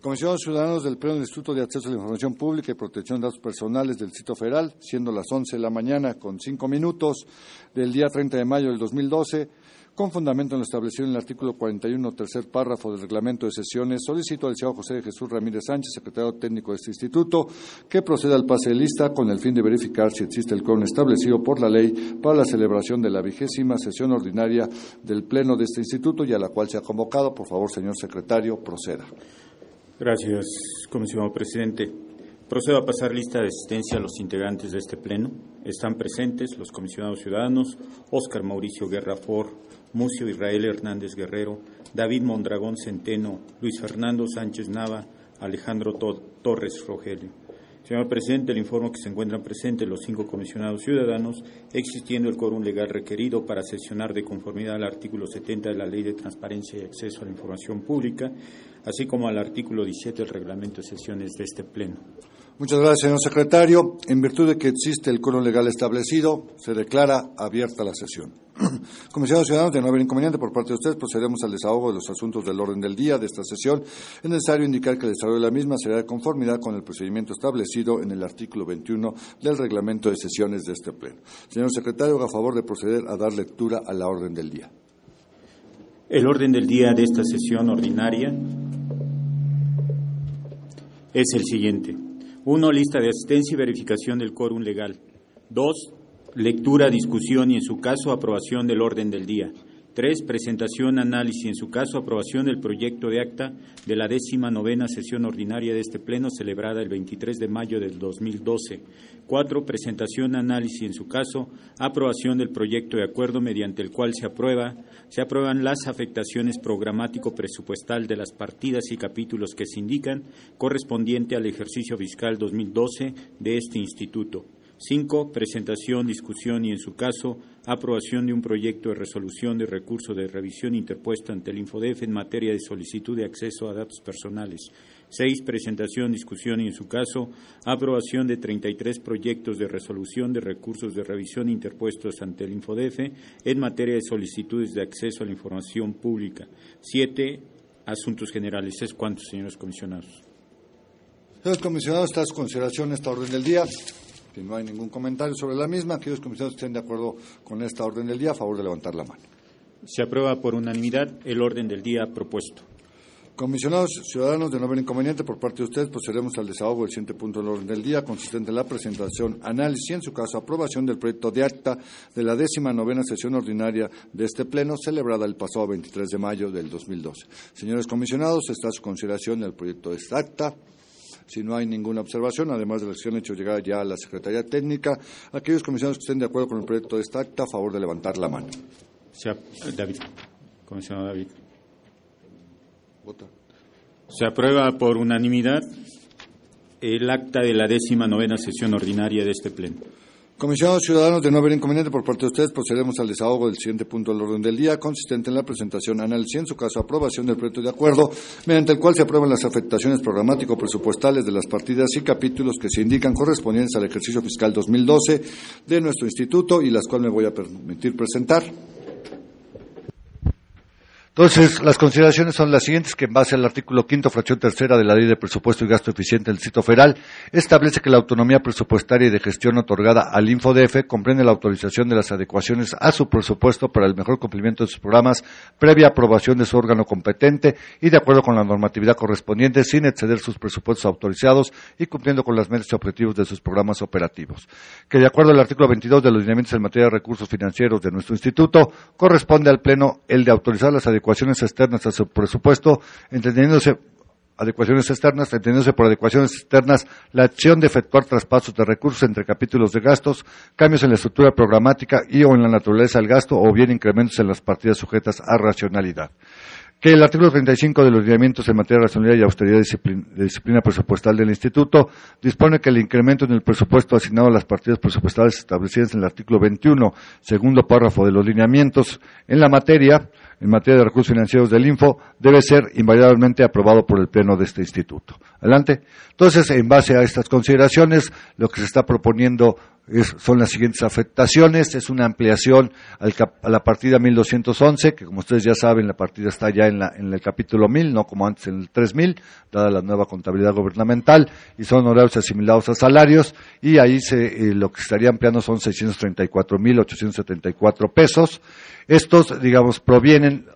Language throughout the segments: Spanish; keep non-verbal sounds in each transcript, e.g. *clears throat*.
Comisionados Ciudadanos del Pleno del Instituto de Acceso a la Información Pública y Protección de Datos Personales del Sitio Federal, siendo las 11 de la mañana con cinco minutos del día 30 de mayo del 2012, con fundamento en lo establecido en el artículo 41, tercer párrafo del reglamento de sesiones, solicito al señor José Jesús Ramírez Sánchez, secretario técnico de este instituto, que proceda al pase de lista con el fin de verificar si existe el quórum establecido por la ley para la celebración de la vigésima sesión ordinaria del Pleno de este instituto y a la cual se ha convocado. Por favor, señor secretario, proceda. Gracias, comisionado presidente. Procedo a pasar lista de asistencia a los integrantes de este pleno. Están presentes los comisionados ciudadanos Óscar Mauricio Guerra For, Mucio Israel Hernández Guerrero, David Mondragón Centeno, Luis Fernando Sánchez Nava, Alejandro Torres Rogelio. Señor presidente, le informo que se encuentran presentes los cinco comisionados ciudadanos, existiendo el quórum legal requerido para sesionar de conformidad al artículo 70 de la Ley de Transparencia y Acceso a la Información Pública, así como al artículo 17 del reglamento de sesiones de este Pleno. Muchas gracias, señor secretario. En virtud de que existe el quórum legal establecido, se declara abierta la sesión. *clears throat* Comisionados ciudadanos, de no haber inconveniente por parte de ustedes, procedemos al desahogo de los asuntos del orden del día de esta sesión. Es necesario indicar que el desarrollo de la misma será de conformidad con el procedimiento establecido en el artículo 21 del reglamento de sesiones de este Pleno. Señor secretario, haga favor de proceder a dar lectura a la orden del día. El orden del día de esta sesión ordinaria es el siguiente. Uno, lista de asistencia y verificación del quórum legal. Dos, lectura, discusión y, en su caso, aprobación del orden del día. Tres, presentación, análisis en su caso, aprobación del proyecto de acta de la décima novena sesión ordinaria de este Pleno celebrada el 23 de mayo del 2012. Cuatro, presentación, análisis en su caso, aprobación del proyecto de acuerdo mediante el cual se aprueba, se aprueban las afectaciones programático presupuestal de las partidas y capítulos que se indican correspondiente al ejercicio fiscal 2012 de este instituto. Cinco, presentación, discusión y, en su caso, aprobación de un proyecto de resolución de recurso de revisión interpuesto ante el Infodef en materia de solicitud de acceso a datos personales. Seis, presentación, discusión y, en su caso, aprobación de 33 proyectos de resolución de recursos de revisión interpuestos ante el Infodef en materia de solicitudes de acceso a la información pública. Siete, asuntos generales. ¿Es señores comisionados? Señores comisionados, está a consideración esta orden del día. Si no hay ningún comentario sobre la misma, aquellos comisionados que estén de acuerdo con esta orden del día, a favor de levantar la mano. Se aprueba por unanimidad el orden del día propuesto. Comisionados ciudadanos, de no haber inconveniente por parte de ustedes, procederemos al desahogo del siguiente punto del orden del día, consistente en la presentación, análisis y, en su caso, aprobación del proyecto de acta de la décima novena sesión ordinaria de este Pleno, celebrada el pasado 23 de mayo del 2012. Señores comisionados, está a su consideración el proyecto de esta acta. Si no hay ninguna observación, además de la acción hecho llegar ya a la Secretaría Técnica, aquellos comisionados que estén de acuerdo con el proyecto de esta acta, a favor de levantar la mano. Se, David. Comisionado David. Vota. Se aprueba por unanimidad el acta de la décima novena sesión ordinaria de este Pleno. Comisionados ciudadanos, de no haber inconveniente por parte de ustedes, procedemos al desahogo del siguiente punto del orden del día, consistente en la presentación, análisis y, en su caso, aprobación del proyecto de acuerdo, mediante el cual se aprueban las afectaciones programático-presupuestales de las partidas y capítulos que se indican correspondientes al ejercicio fiscal 2012 de nuestro instituto y las cuales me voy a permitir presentar. Entonces, las consideraciones son las siguientes, que en base al artículo quinto, fracción tercera de la Ley de Presupuesto y Gasto Eficiente del Distrito Federal, establece que la autonomía presupuestaria y de gestión otorgada al InfoDF comprende la autorización de las adecuaciones a su presupuesto para el mejor cumplimiento de sus programas, previa aprobación de su órgano competente y de acuerdo con la normatividad correspondiente, sin exceder sus presupuestos autorizados y cumpliendo con las metas y objetivos de sus programas operativos. Que de acuerdo al artículo 22 de los lineamientos en materia de recursos financieros de nuestro instituto, corresponde al Pleno el de autorizar las adecuaciones adecuaciones externas a su presupuesto, entendiéndose adecuaciones externas, entendiéndose por adecuaciones externas la acción de efectuar traspasos de recursos entre capítulos de gastos, cambios en la estructura programática y o en la naturaleza del gasto o bien incrementos en las partidas sujetas a racionalidad que el artículo 35 de los lineamientos en materia de racionalidad y austeridad de disciplina presupuestal del Instituto dispone que el incremento en el presupuesto asignado a las partidas presupuestales establecidas en el artículo 21, segundo párrafo de los lineamientos en la materia, en materia de recursos financieros del Info, debe ser invariablemente aprobado por el Pleno de este Instituto. Adelante. Entonces, en base a estas consideraciones, lo que se está proponiendo son las siguientes afectaciones. Es una ampliación a la partida 1211, que como ustedes ya saben, la partida está ya en, el capítulo 1000, no como antes en el 3000, dada la nueva contabilidad gubernamental, y son horarios asimilados a salarios, y ahí se, eh, lo que estaría ampliando son 634.874 pesos. Estos, digamos, provienen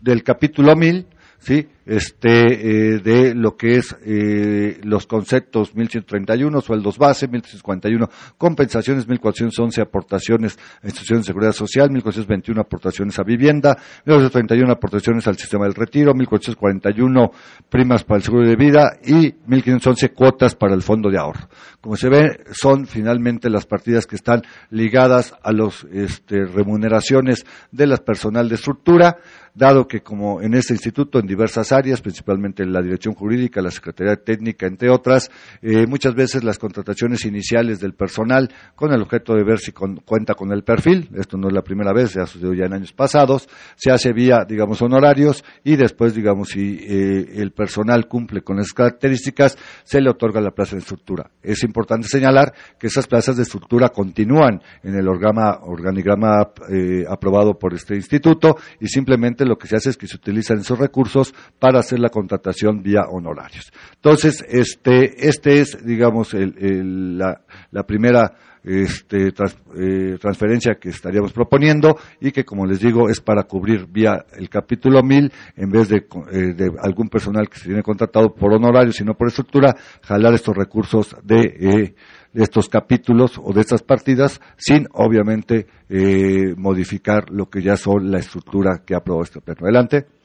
del capítulo 1000, ¿sí? Este, eh, de lo que es eh, los conceptos 1131, sueldos base, 1341, compensaciones, 1411, aportaciones a instituciones de seguridad social, 1421, aportaciones a vivienda, 1431, aportaciones al sistema del retiro, 1441, primas para el seguro de vida y 1511, cuotas para el fondo de ahorro. Como se ve, son finalmente las partidas que están ligadas a las este, remuneraciones de las personal de estructura, dado que como en este instituto en diversas áreas, principalmente la dirección jurídica, la Secretaría Técnica, entre otras, eh, muchas veces las contrataciones iniciales del personal con el objeto de ver si cuenta con el perfil, esto no es la primera vez, ya sucedió ya en años pasados, se hace vía, digamos, honorarios y después, digamos, si eh, el personal cumple con esas características, se le otorga la plaza de estructura. Es importante señalar que esas plazas de estructura continúan en el organigrama eh, aprobado por este instituto y simplemente lo que se hace es que se utilizan esos recursos para hacer la contratación vía honorarios. Entonces, este, este es, digamos, la, primera este, eh, transferencia que estaríamos proponiendo y que, como les digo, es para cubrir vía el capítulo 1000 en vez de, eh, de algún personal que se tiene contratado por honorarios, sino por estructura, jalar estos recursos de, eh, de estos capítulos o de estas partidas sin, obviamente, modificar lo que ya son la estructura que aprobó este pleno. Adelante.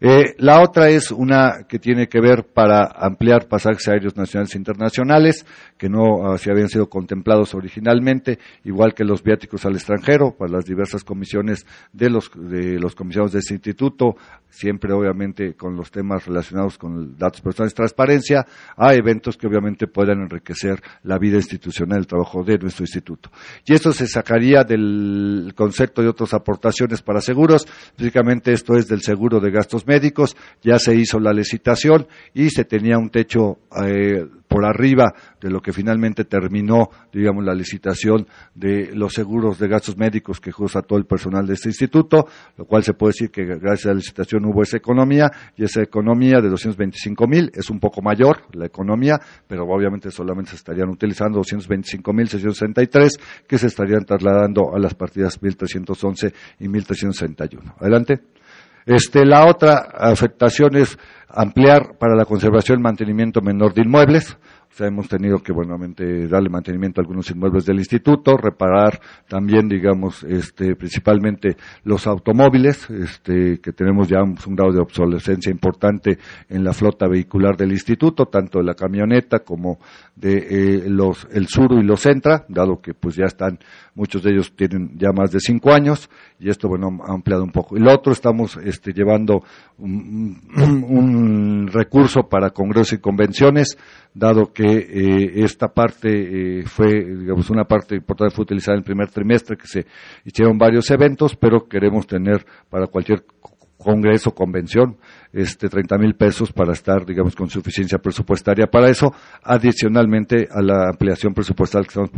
Eh, la otra es una que tiene que ver para ampliar pasajes aéreos nacionales e internacionales, que no uh, se habían sido contemplados originalmente, igual que los viáticos al extranjero, para las diversas comisiones de los, de los comisionados de ese instituto, siempre obviamente con los temas relacionados con datos personales y transparencia, a eventos que obviamente puedan enriquecer la vida institucional, el trabajo de nuestro instituto. Y esto se sacaría del concepto de otras aportaciones para seguros, específicamente esto es del seguro de gastos médicos, ya se hizo la licitación y se tenía un techo eh, por arriba de lo que finalmente terminó, digamos, la licitación de los seguros de gastos médicos que usa todo el personal de este instituto, lo cual se puede decir que gracias a la licitación hubo esa economía y esa economía de 225 mil es un poco mayor la economía, pero obviamente solamente se estarían utilizando 225 mil 663 que se estarían trasladando a las partidas 1311 y 1361. Adelante. Este, la otra afectación es ampliar para la conservación y mantenimiento menor de inmuebles hemos tenido que, buenamente, darle mantenimiento a algunos inmuebles del instituto, reparar también, digamos, este, principalmente los automóviles, este, que tenemos ya un, grado de obsolescencia importante en la flota vehicular del instituto, tanto de la camioneta como de eh, los, el sur y los Centra, dado que pues ya están, muchos de ellos tienen ya más de cinco años, y esto, bueno, ha ampliado un poco. Y lo otro, estamos este, llevando un recurso para congresos y convenciones, dado que eh, esta parte eh, fue, digamos, una parte importante fue utilizada en el primer trimestre, que se hicieron varios eventos, pero queremos tener para cualquier congreso, convención, este 30 mil pesos para estar, digamos, con suficiencia presupuestaria para eso, adicionalmente a la ampliación presupuestal que estamos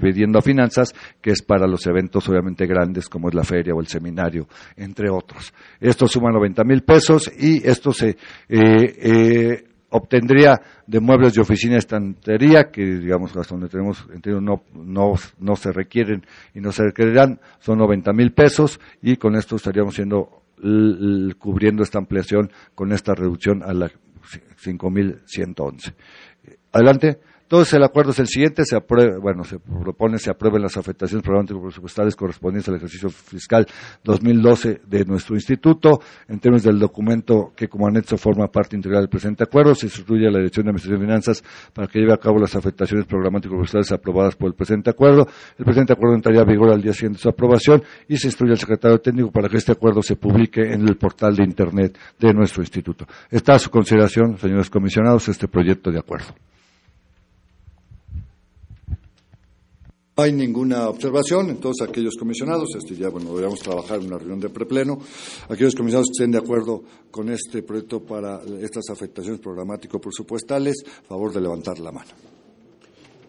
pidiendo a finanzas, que es para los eventos obviamente grandes como es la feria o el seminario, entre otros. Esto suma 90 mil pesos y esto se eh, obtendría de muebles de oficina estantería, que digamos hasta donde tenemos entiendo no, no, no se requieren y no se requerirán, son 90 mil pesos y con esto estaríamos siendo cubriendo esta ampliación con esta reducción a la 5.111. Adelante. Entonces el acuerdo es el siguiente, se bueno, se propone se aprueben las afectaciones programáticas presupuestales correspondientes al ejercicio fiscal 2012 de nuestro instituto. En términos del documento que como anexo forma parte integral del presente acuerdo, se instruye a la Dirección de Administración de Finanzas para que lleve a cabo las afectaciones programáticas presupuestales aprobadas por el presente acuerdo. El presente acuerdo entraría a vigor al día siguiente de su aprobación y se instruye al secretario técnico para que este acuerdo se publique en el portal de Internet de nuestro instituto. Está a su consideración, señores comisionados, este proyecto de acuerdo. No hay ninguna observación, entonces aquellos comisionados, este ya, bueno, deberíamos trabajar en una reunión de prepleno, aquellos comisionados que estén de acuerdo con este proyecto para estas afectaciones programático-presupuestales, a favor de levantar la mano.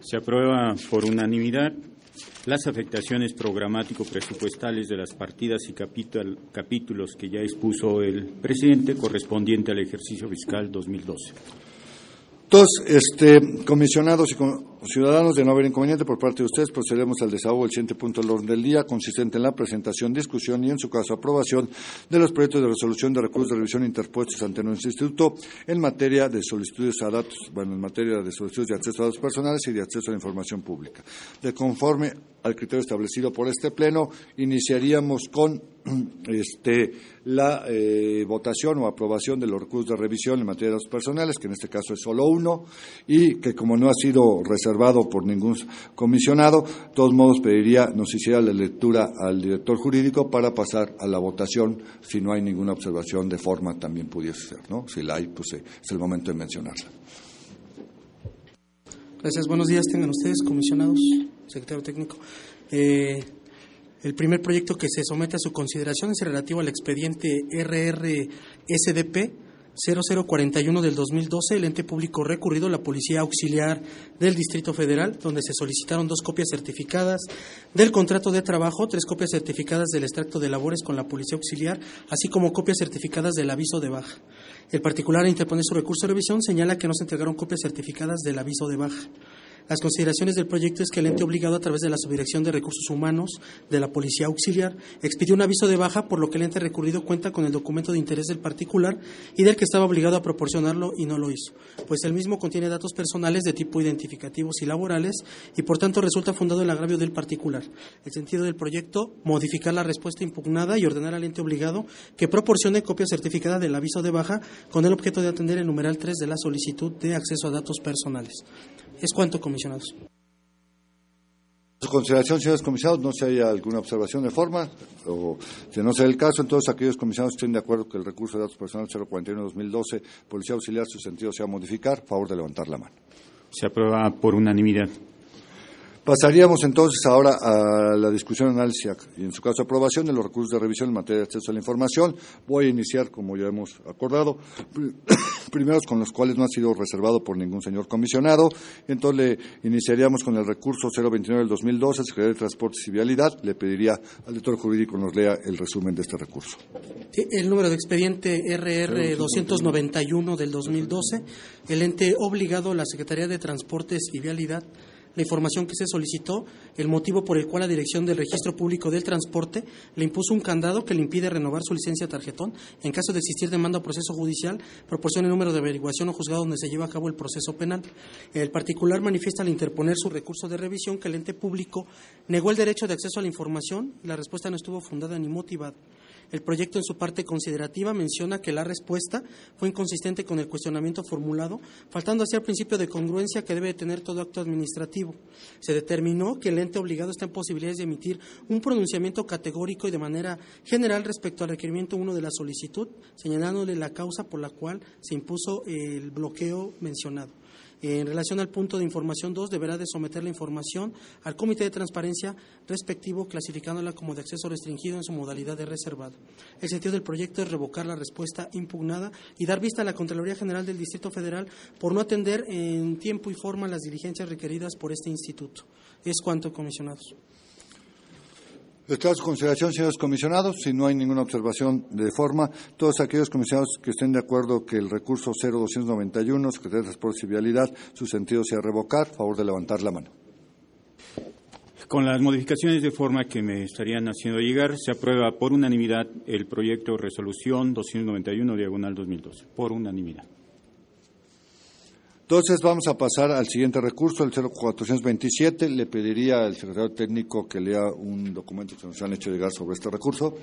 Se aprueba por unanimidad las afectaciones programático-presupuestales de las partidas y capítulos que ya expuso el presidente correspondiente al ejercicio fiscal 2012. Dos, este, comisionados y ciudadanos, de no haber inconveniente por parte de ustedes, procedemos al desahogo del siguiente punto del orden del día, consistente en la presentación, discusión y, en su caso, aprobación de los proyectos de resolución de recursos de revisión interpuestos ante nuestro instituto en materia de solicitudes a datos, bueno, en materia de solicitudes de acceso a datos personales y de acceso a la información pública. De conforme al criterio establecido por este pleno, iniciaríamos con *clears throat* este, la eh, votación o aprobación de los recursos de revisión en materia de datos personales, que en este caso es solo uno, y que como no ha sido reservado por ningún comisionado, de todos modos pediría nos hiciera la lectura al director jurídico para pasar a la votación, si no hay ninguna observación de forma también pudiese ser, ¿no? Si la hay, pues eh, es el momento de mencionarla. Gracias, buenos días, tengan ustedes, comisionados, secretario técnico. Eh, el primer proyecto que se somete a su consideración es relativo al expediente RRSDP 0041 del 2012, el ente público recurrido la Policía Auxiliar del Distrito Federal, donde se solicitaron dos copias certificadas del contrato de trabajo, tres copias certificadas del extracto de labores con la Policía Auxiliar, así como copias certificadas del aviso de baja. El particular interpone su recurso de revisión señala que no se entregaron copias certificadas del aviso de baja. Las consideraciones del proyecto es que el ente obligado a través de la Subdirección de Recursos Humanos de la Policía Auxiliar expidió un aviso de baja, por lo que el ente recurrido cuenta con el documento de interés del particular y del que estaba obligado a proporcionarlo y no lo hizo, pues el mismo contiene datos personales de tipo identificativos y laborales y por tanto resulta fundado el agravio del particular. El sentido del proyecto, modificar la respuesta impugnada y ordenar al ente obligado que proporcione copia certificada del aviso de baja con el objeto de atender el numeral 3 de la solicitud de acceso a datos personales. Es cuanto, comisionados. Su consideración, señores comisionados, no se haya alguna observación de forma, o si no sea el caso, entonces aquellos comisionados estén de acuerdo que el recurso de datos personales 041-2012, Policía Auxiliar, su sentido sea modificar, favor de levantar la mano. Se aprueba por unanimidad. Pasaríamos entonces ahora a la discusión, análisis y, en su caso, aprobación de los recursos de revisión en materia de acceso a la información. Voy a iniciar, como ya hemos acordado, *coughs* primeros con los cuales no ha sido reservado por ningún señor comisionado. Entonces, le iniciaríamos con el recurso 029 del 2012, Secretaría de Transportes y Vialidad. Le pediría al director jurídico nos lea el resumen de este recurso. el número de expediente RR 291 del 2012, el ente obligado, la Secretaría de Transportes y Vialidad, la información que se solicitó, el motivo por el cual la Dirección del Registro Público del Transporte le impuso un candado que le impide renovar su licencia tarjetón. En caso de existir demanda o proceso judicial, proporcione el número de averiguación o juzgado donde se lleva a cabo el proceso penal. El particular manifiesta al interponer su recurso de revisión que el ente público negó el derecho de acceso a la información y la respuesta no estuvo fundada ni motivada. El proyecto en su parte considerativa menciona que la respuesta fue inconsistente con el cuestionamiento formulado, faltando así al principio de congruencia que debe tener todo acto administrativo. Se determinó que el ente obligado está en posibilidades de emitir un pronunciamiento categórico y de manera general respecto al requerimiento 1 de la solicitud, señalándole la causa por la cual se impuso el bloqueo mencionado. En relación al punto de información 2, deberá de someter la información al Comité de Transparencia respectivo, clasificándola como de acceso restringido en su modalidad de reservado. El sentido del proyecto es revocar la respuesta impugnada y dar vista a la Contraloría General del Distrito Federal por no atender en tiempo y forma las diligencias requeridas por este instituto. Es cuanto, comisionados. A su consideración, señores comisionados. Si no hay ninguna observación de forma, todos aquellos comisionados que estén de acuerdo que el recurso 0291, Secretaría de Transporte y Vialidad, su sentido sea revocar, favor de levantar la mano. Con las modificaciones de forma que me estarían haciendo llegar, se aprueba por unanimidad el proyecto de resolución 291 diagonal 2012. Por unanimidad. Entonces vamos a pasar al siguiente recurso, el 0427. Le pediría al secretario técnico que lea un documento que nos han hecho llegar sobre este recurso.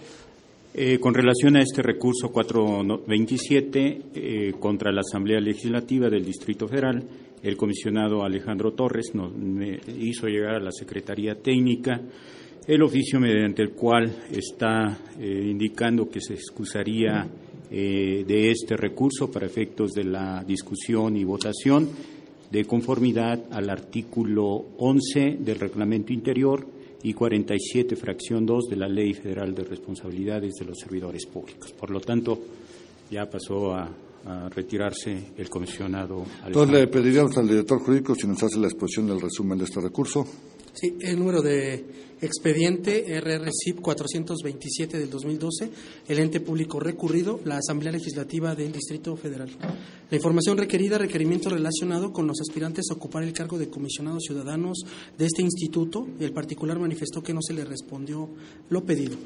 Eh, con relación a este recurso 427 eh, contra la Asamblea Legislativa del Distrito Federal, el comisionado Alejandro Torres nos hizo llegar a la Secretaría Técnica el oficio mediante el cual está eh, indicando que se excusaría eh, de este recurso para efectos de la discusión y votación de conformidad al artículo 11 del Reglamento Interior y 47, fracción 2 de la Ley Federal de Responsabilidades de los Servidores Públicos. Por lo tanto, ya pasó a, a retirarse el comisionado. Entonces le pediríamos al director jurídico si nos hace la exposición del resumen de este recurso. Sí, el número de expediente RRCIP 427 del 2012, el ente público recurrido, la Asamblea Legislativa del Distrito Federal. La información requerida, requerimiento relacionado con los aspirantes a ocupar el cargo de comisionados ciudadanos de este instituto. El particular manifestó que no se le respondió lo pedido.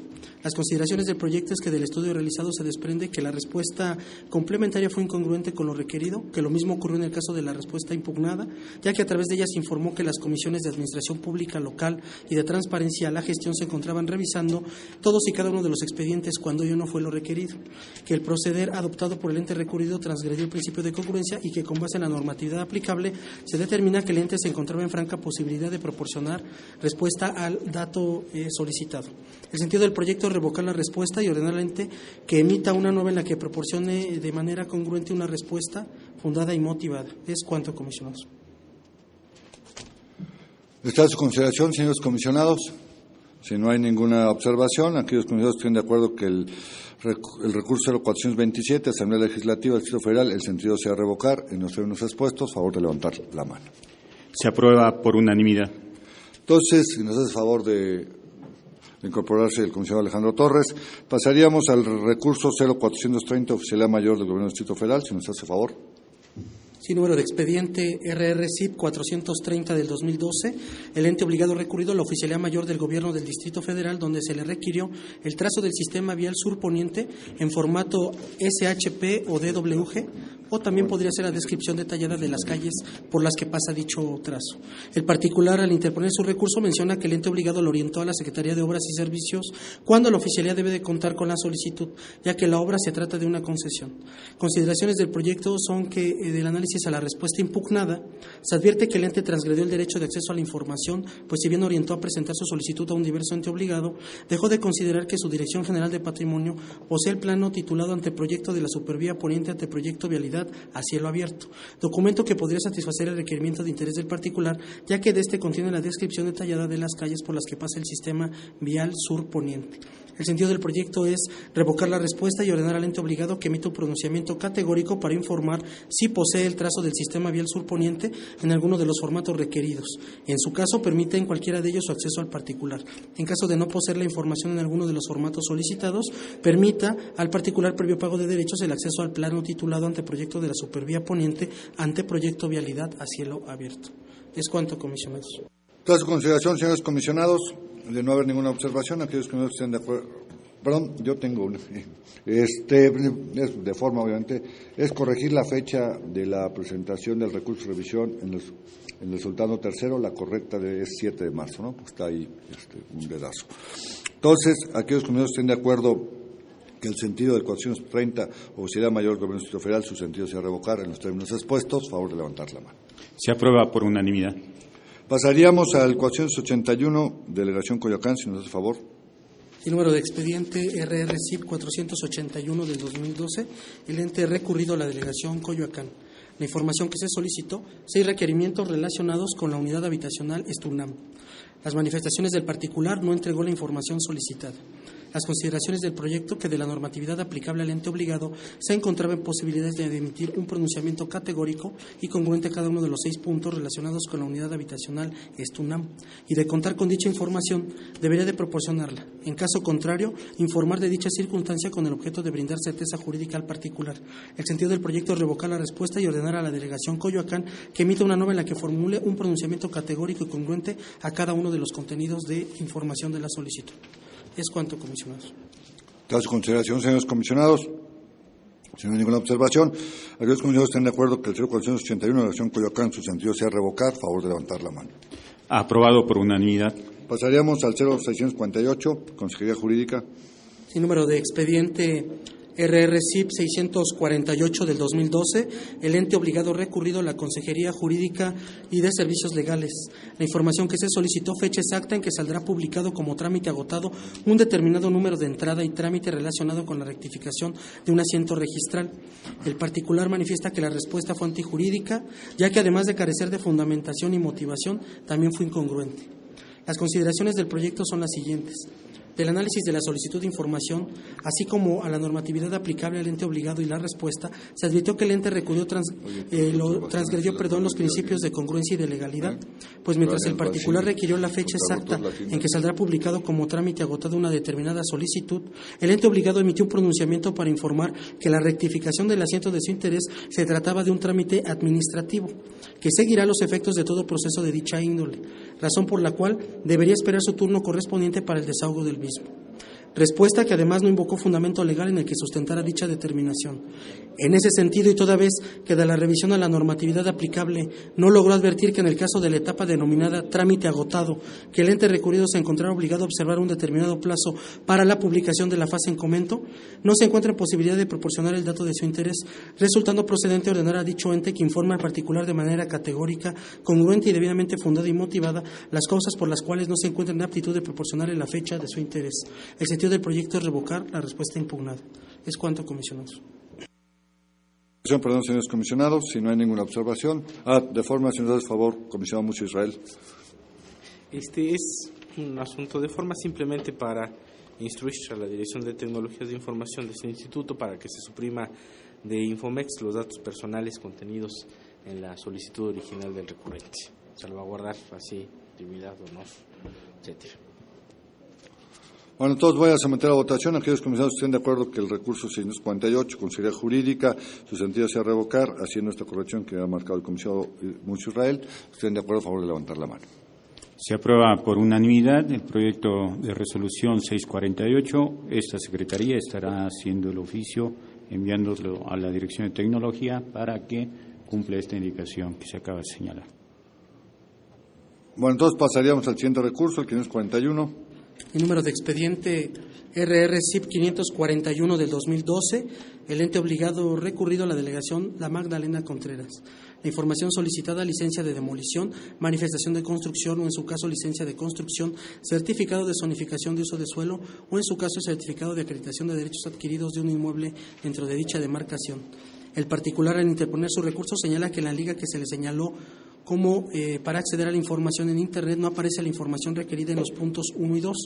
Las consideraciones del proyecto es que del estudio realizado se desprende que la respuesta complementaria fue incongruente con lo requerido, que lo mismo ocurrió en el caso de la respuesta impugnada, ya que a través de ella se informó que las comisiones de administración pública local y de transparencia a la gestión se encontraban revisando todos y cada uno de los expedientes cuando ello no fue lo requerido, que el proceder adoptado por el ente recurrido transgredió el principio de congruencia y que con base en la normatividad aplicable se determina que el ente se encontraba en franca posibilidad de proporcionar respuesta al dato eh, solicitado. El sentido del proyecto es revocar la respuesta y ordenar al ente que emita una nueva en la que proporcione de manera congruente una respuesta fundada y motivada. Es cuanto, comisionados. ¿Está a su consideración, señores comisionados? Si no hay ninguna observación, aquellos comisionados estén de acuerdo que el el recurso 0427, Asamblea Legislativa del Distrito Federal, el sentido sea revocar. En los términos expuestos, favor de levantar la mano. Se aprueba por unanimidad. Entonces, si nos hace favor de, incorporarse el comisionado Alejandro Torres, pasaríamos al recurso 0430, Oficialidad Mayor del Gobierno del Distrito Federal, si nos hace favor. Sí, número de expediente RRCIP 430 del 2012, el ente obligado recurrido la Oficialía Mayor del Gobierno del Distrito Federal, donde se le requirió el trazo del sistema vial surponiente en formato SHP o DWG o también podría ser la descripción detallada de las calles por las que pasa dicho trazo. El particular, al interponer su recurso, menciona que el ente obligado lo orientó a la Secretaría de Obras y Servicios cuando la oficialía debe de contar con la solicitud, ya que la obra se trata de una concesión. Consideraciones del proyecto son que eh, del análisis a la respuesta impugnada, se advierte que el ente transgredió el derecho de acceso a la información, pues si bien orientó a presentar su solicitud a un diverso ente obligado, dejó de considerar que su Dirección General de Patrimonio posee el plano titulado Anteproyecto de la Supervía Poniente Anteproyecto Vialidad a cielo abierto, documento que podría satisfacer el requerimiento de interés del particular, ya que de este contiene la descripción detallada de las calles por las que pasa el sistema vial sur-poniente. El sentido del proyecto es revocar la respuesta y ordenar al ente obligado que emita un pronunciamiento categórico para informar si posee el trazo del sistema vial surponiente en alguno de los formatos requeridos. En su caso, permite en cualquiera de ellos su acceso al particular. En caso de no poseer la información en alguno de los formatos solicitados, permita al particular previo pago de derechos el acceso al plano titulado Anteproyecto de la Supervía Poniente, Anteproyecto Vialidad a cielo abierto. Es cuanto, comisionados. Toda su consideración, señores comisionados de no haber ninguna observación, aquellos que no estén de acuerdo. Perdón, yo tengo una. *laughs* Este, de forma, obviamente, es corregir la fecha de la presentación del recurso de revisión en, el sultano tercero. La correcta es 7 de marzo, ¿no? Pues está ahí este, un dedazo. Entonces, aquellos que no estén de acuerdo que el sentido del 430 o si era mayor del gobierno federal, su sentido sea revocar en los términos expuestos, favor de levantar la mano. Se aprueba por unanimidad. Pasaríamos al 481, delegación Coyoacán, si nos hace favor. El número de expediente RRCIP 481 del 2012, el ente recurrido a la delegación Coyoacán. La información que se solicitó, seis requerimientos relacionados con la unidad habitacional Esturnam. Las manifestaciones del particular no entregó la información solicitada las consideraciones del proyecto que de la normatividad aplicable al ente obligado se encontraba en posibilidades de emitir un pronunciamiento categórico y congruente a cada uno de los seis puntos relacionados con la unidad habitacional Estunam y de contar con dicha información debería de proporcionarla. En caso contrario, informar de dicha circunstancia con el objeto de brindar certeza jurídica al particular. El sentido del proyecto es revocar la respuesta y ordenar a la delegación Coyoacán que emita una nueva en la que formule un pronunciamiento categórico y congruente a cada uno de los contenidos de información de la solicitud. Es cuanto, comisionados. Toda su consideración, señores comisionados. Si no hay ninguna observación, aquellos comisionados están de acuerdo que el 0481 de la Nación Coyoacán, su sentido sea revocar, favor de levantar la mano. Aprobado por unanimidad. Pasaríamos al 0648, Consejería Jurídica. Sin número de expediente RRCIP 648 del 2012, el ente obligado recurrido a la Consejería Jurídica y de Servicios Legales. La información que se solicitó fecha exacta en que saldrá publicado como trámite agotado un determinado número de entrada y trámite relacionado con la rectificación de un asiento registral. El particular manifiesta que la respuesta fue antijurídica, ya que además de carecer de fundamentación y motivación, también fue incongruente. Las consideraciones del proyecto son las siguientes. Del análisis de la solicitud de información, así como a la normatividad aplicable al ente obligado y la respuesta, se advirtió que el ente recurrió eh, transgredió perdón, los principios de congruencia y de legalidad, pues mientras el particular requirió la fecha exacta en que saldrá publicado como trámite agotado una determinada solicitud, el ente obligado emitió un pronunciamiento para informar que la rectificación del asiento de su interés se trataba de un trámite administrativo, que seguirá los efectos de todo proceso de dicha índole, razón por la cual debería esperar su turno correspondiente para el desahogo del mismo. Respuesta que además no invocó fundamento legal en el que sustentara dicha determinación. En ese sentido, y toda vez que de la revisión a la normatividad aplicable no logró advertir que en el caso de la etapa denominada trámite agotado, que el ente recurrido se encontrara obligado a observar un determinado plazo para la publicación de la fase en comento, no se encuentra posibilidad de proporcionar el dato de su interés, resultando procedente ordenar a dicho ente que informe al particular de manera categórica, congruente y debidamente fundada y motivada las causas por las cuales no se encuentra en aptitud de proporcionarle la fecha de su interés del proyecto es revocar la respuesta impugnada. Es cuanto, comisionados. Perdón, señores comisionados, si no hay ninguna observación. Ah, de forma, señores, favor, comisionado Mucho Israel. Este es un asunto de forma simplemente para instruir a la Dirección de Tecnologías de Información de este instituto para que se suprima de Infomex los datos personales contenidos en la solicitud original del recurrente. Salvaguardar así intimidad, honor, etcétera. Bueno, entonces voy a someter a votación. Aquellos comisionados estén de acuerdo que el recurso 648, consejería jurídica, su sentido sea revocar, haciendo esta corrección que ha marcado el comisionado Mucho Israel, estén de acuerdo a favor de levantar la mano. Se aprueba por unanimidad el proyecto de resolución 648. Esta Secretaría estará haciendo el oficio, enviándolo a la Dirección de Tecnología para que cumpla esta indicación que se acaba de señalar. Bueno, entonces pasaríamos al siguiente recurso, el 541 el número de expediente RR-CIP 541 del 2012, el ente obligado recurrido a la delegación La Magdalena Contreras. La información solicitada, licencia de demolición, manifestación de construcción o en su caso licencia de construcción, certificado de zonificación de uso de suelo o en su caso certificado de acreditación de derechos adquiridos de un inmueble dentro de dicha demarcación. El particular al interponer su recurso señala que la liga que se le señaló como eh, para acceder a la información en Internet no aparece la información requerida en los puntos 1 y 2.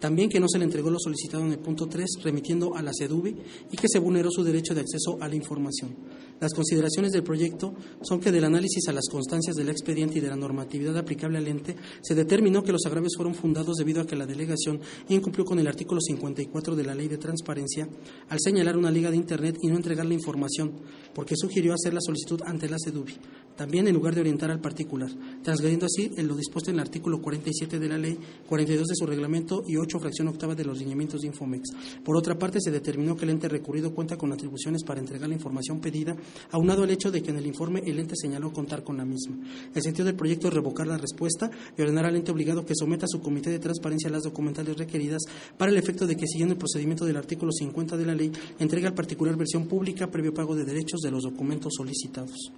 También que no se le entregó lo solicitado en el punto 3, remitiendo a la CEDUBI, y que se vulneró su derecho de acceso a la información. Las consideraciones del proyecto son que del análisis a las constancias del expediente y de la normatividad aplicable al ente, se determinó que los agravios fueron fundados debido a que la delegación incumplió con el artículo 54 de la Ley de Transparencia al señalar una liga de Internet y no entregar la información, porque sugirió hacer la solicitud ante la CEDUBI. También en lugar de orientar al particular, transgrediendo así en lo dispuesto en el artículo 47 de la Ley, 42 de su reglamento y 8 fracción octava de los lineamientos de Infomex. Por otra parte, se determinó que el ente recurrido cuenta con atribuciones para entregar la información pedida, aunado al hecho de que en el informe el ente señaló contar con la misma. El sentido del proyecto es revocar la respuesta y ordenar al ente obligado que someta a su comité de transparencia las documentales requeridas para el efecto de que, siguiendo el procedimiento del artículo 50 de la ley, entregue al particular versión pública previo pago de derechos de los documentos solicitados.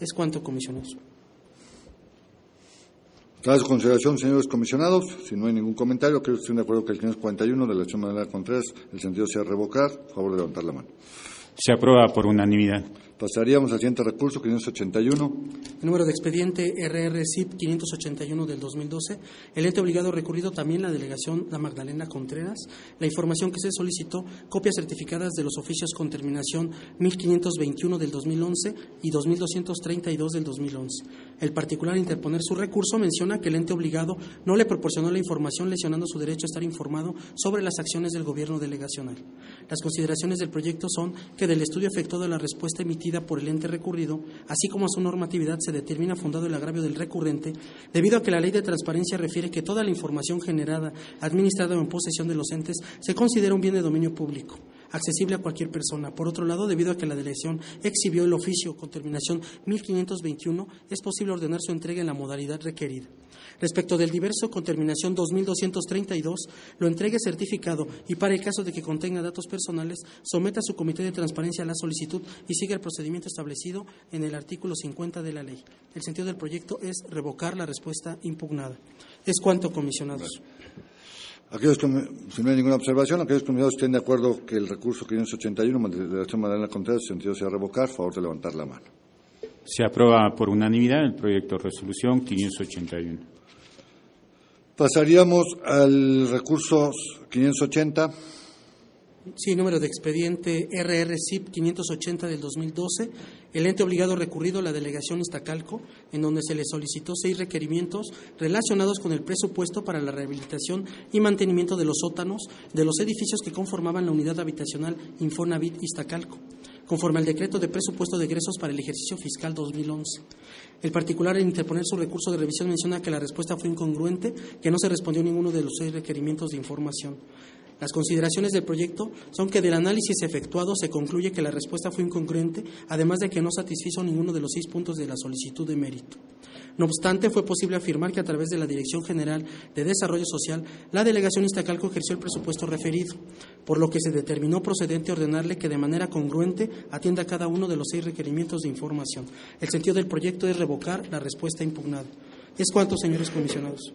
Es cuanto, comisionados. Tras consideración, señores comisionados, si no hay ningún comentario, creo que estén de acuerdo que el 541 de la acción de Contreras, el sentido sea revocar. Por favor de levantar la mano. Se aprueba por unanimidad. Pasaríamos al siguiente recurso, 581. El número de expediente RR-CIP 581 del 2012. El ente obligado recurrido también la delegación La Magdalena Contreras. La información que se solicitó, copias certificadas de los oficios con terminación 1521 del 2011 y 2232 del 2011. El particular interponer su recurso menciona que el ente obligado no le proporcionó la información lesionando su derecho a estar informado sobre las acciones del gobierno delegacional. Las consideraciones del proyecto son que del estudio efectuado la respuesta emitida por el ente recurrido, así como a su normatividad, se determina fundado el agravio del recurrente, debido a que la ley de transparencia refiere que toda la información generada, administrada o en posesión de los entes se considera un bien de dominio público accesible a cualquier persona. Por otro lado, debido a que la delegación exhibió el oficio con terminación 1521, es posible ordenar su entrega en la modalidad requerida. Respecto del diverso con terminación 2232, lo entregue certificado y para el caso de que contenga datos personales, someta a su comité de transparencia la solicitud y siga el procedimiento establecido en el artículo 50 de la ley. El sentido del proyecto es revocar la respuesta impugnada. Es cuanto, comisionados. Aquellos que, si no hay ninguna observación, aquellos comisionados estén de acuerdo que el recurso 581 de la acción Madalena Contreras, sentido sea revocar, favor de levantar la mano. Se aprueba por unanimidad el proyecto de resolución 581. Pasaríamos al recurso 580. Sí, número de expediente RRCIP 580 del 2012. El ente obligado recurrido la delegación Iztacalco, en donde se le solicitó seis requerimientos relacionados con el presupuesto para la rehabilitación y mantenimiento de los sótanos de los edificios que conformaban la unidad habitacional Infonavit Iztacalco, conforme al decreto de presupuesto de egresos para el ejercicio fiscal 2011. El particular en interponer su recurso de revisión menciona que la respuesta fue incongruente, que no se respondió ninguno de los seis requerimientos de información. Las consideraciones del proyecto son que del análisis efectuado se concluye que la respuesta fue incongruente, además de que no satisfizo ninguno de los seis puntos de la solicitud de mérito. No obstante, fue posible afirmar que a través de la Dirección General de Desarrollo Social, la delegación Iztacalco ejerció el presupuesto referido, por lo que se determinó procedente ordenarle que de manera congruente atienda cada uno de los seis requerimientos de información. El sentido del proyecto es revocar la respuesta impugnada. ¿Es cuánto, señores comisionados?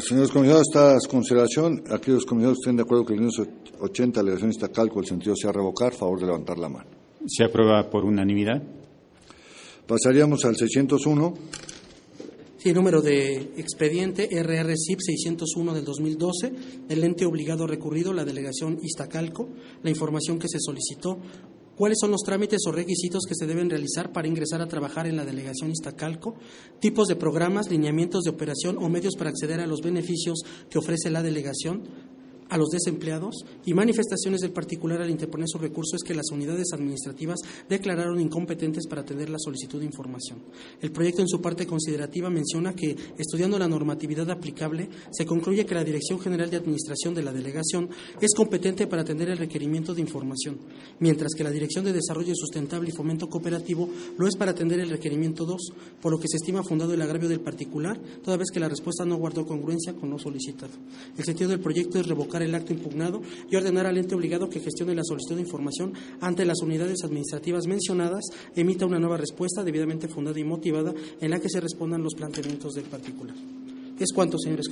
Señores comisionados, esta consideración, aquellos comisionados estén de acuerdo que el 580 la delegación Iztacalco, el sentido sea revocar, favor de levantar la mano. Se aprueba por unanimidad. Pasaríamos al 601. Sí, número de expediente RRCIP 601 del 2012, el ente obligado recurrido, la delegación Iztacalco, la información que se solicitó, cuáles son los trámites o requisitos que se deben realizar para ingresar a trabajar en la delegación Iztacalco, tipos de programas, lineamientos de operación o medios para acceder a los beneficios que ofrece la delegación, a los desempleados y manifestaciones del particular al interponer su recurso es que las unidades administrativas declararon incompetentes para atender la solicitud de información. El proyecto en su parte considerativa menciona que, estudiando la normatividad aplicable, se concluye que la Dirección General de Administración de la delegación es competente para atender el requerimiento de información, mientras que la Dirección de Desarrollo Sustentable y Fomento Cooperativo lo es para atender el requerimiento 2, por lo que se estima fundado el agravio del particular, toda vez que la respuesta no guardó congruencia con lo solicitado. El sentido del proyecto es revocar el acto impugnado y ordenar al ente obligado que gestione la solicitud de información ante las unidades administrativas mencionadas, emita una nueva respuesta debidamente fundada y motivada en la que se respondan los planteamientos del particular. ¿Es cuánto, señores?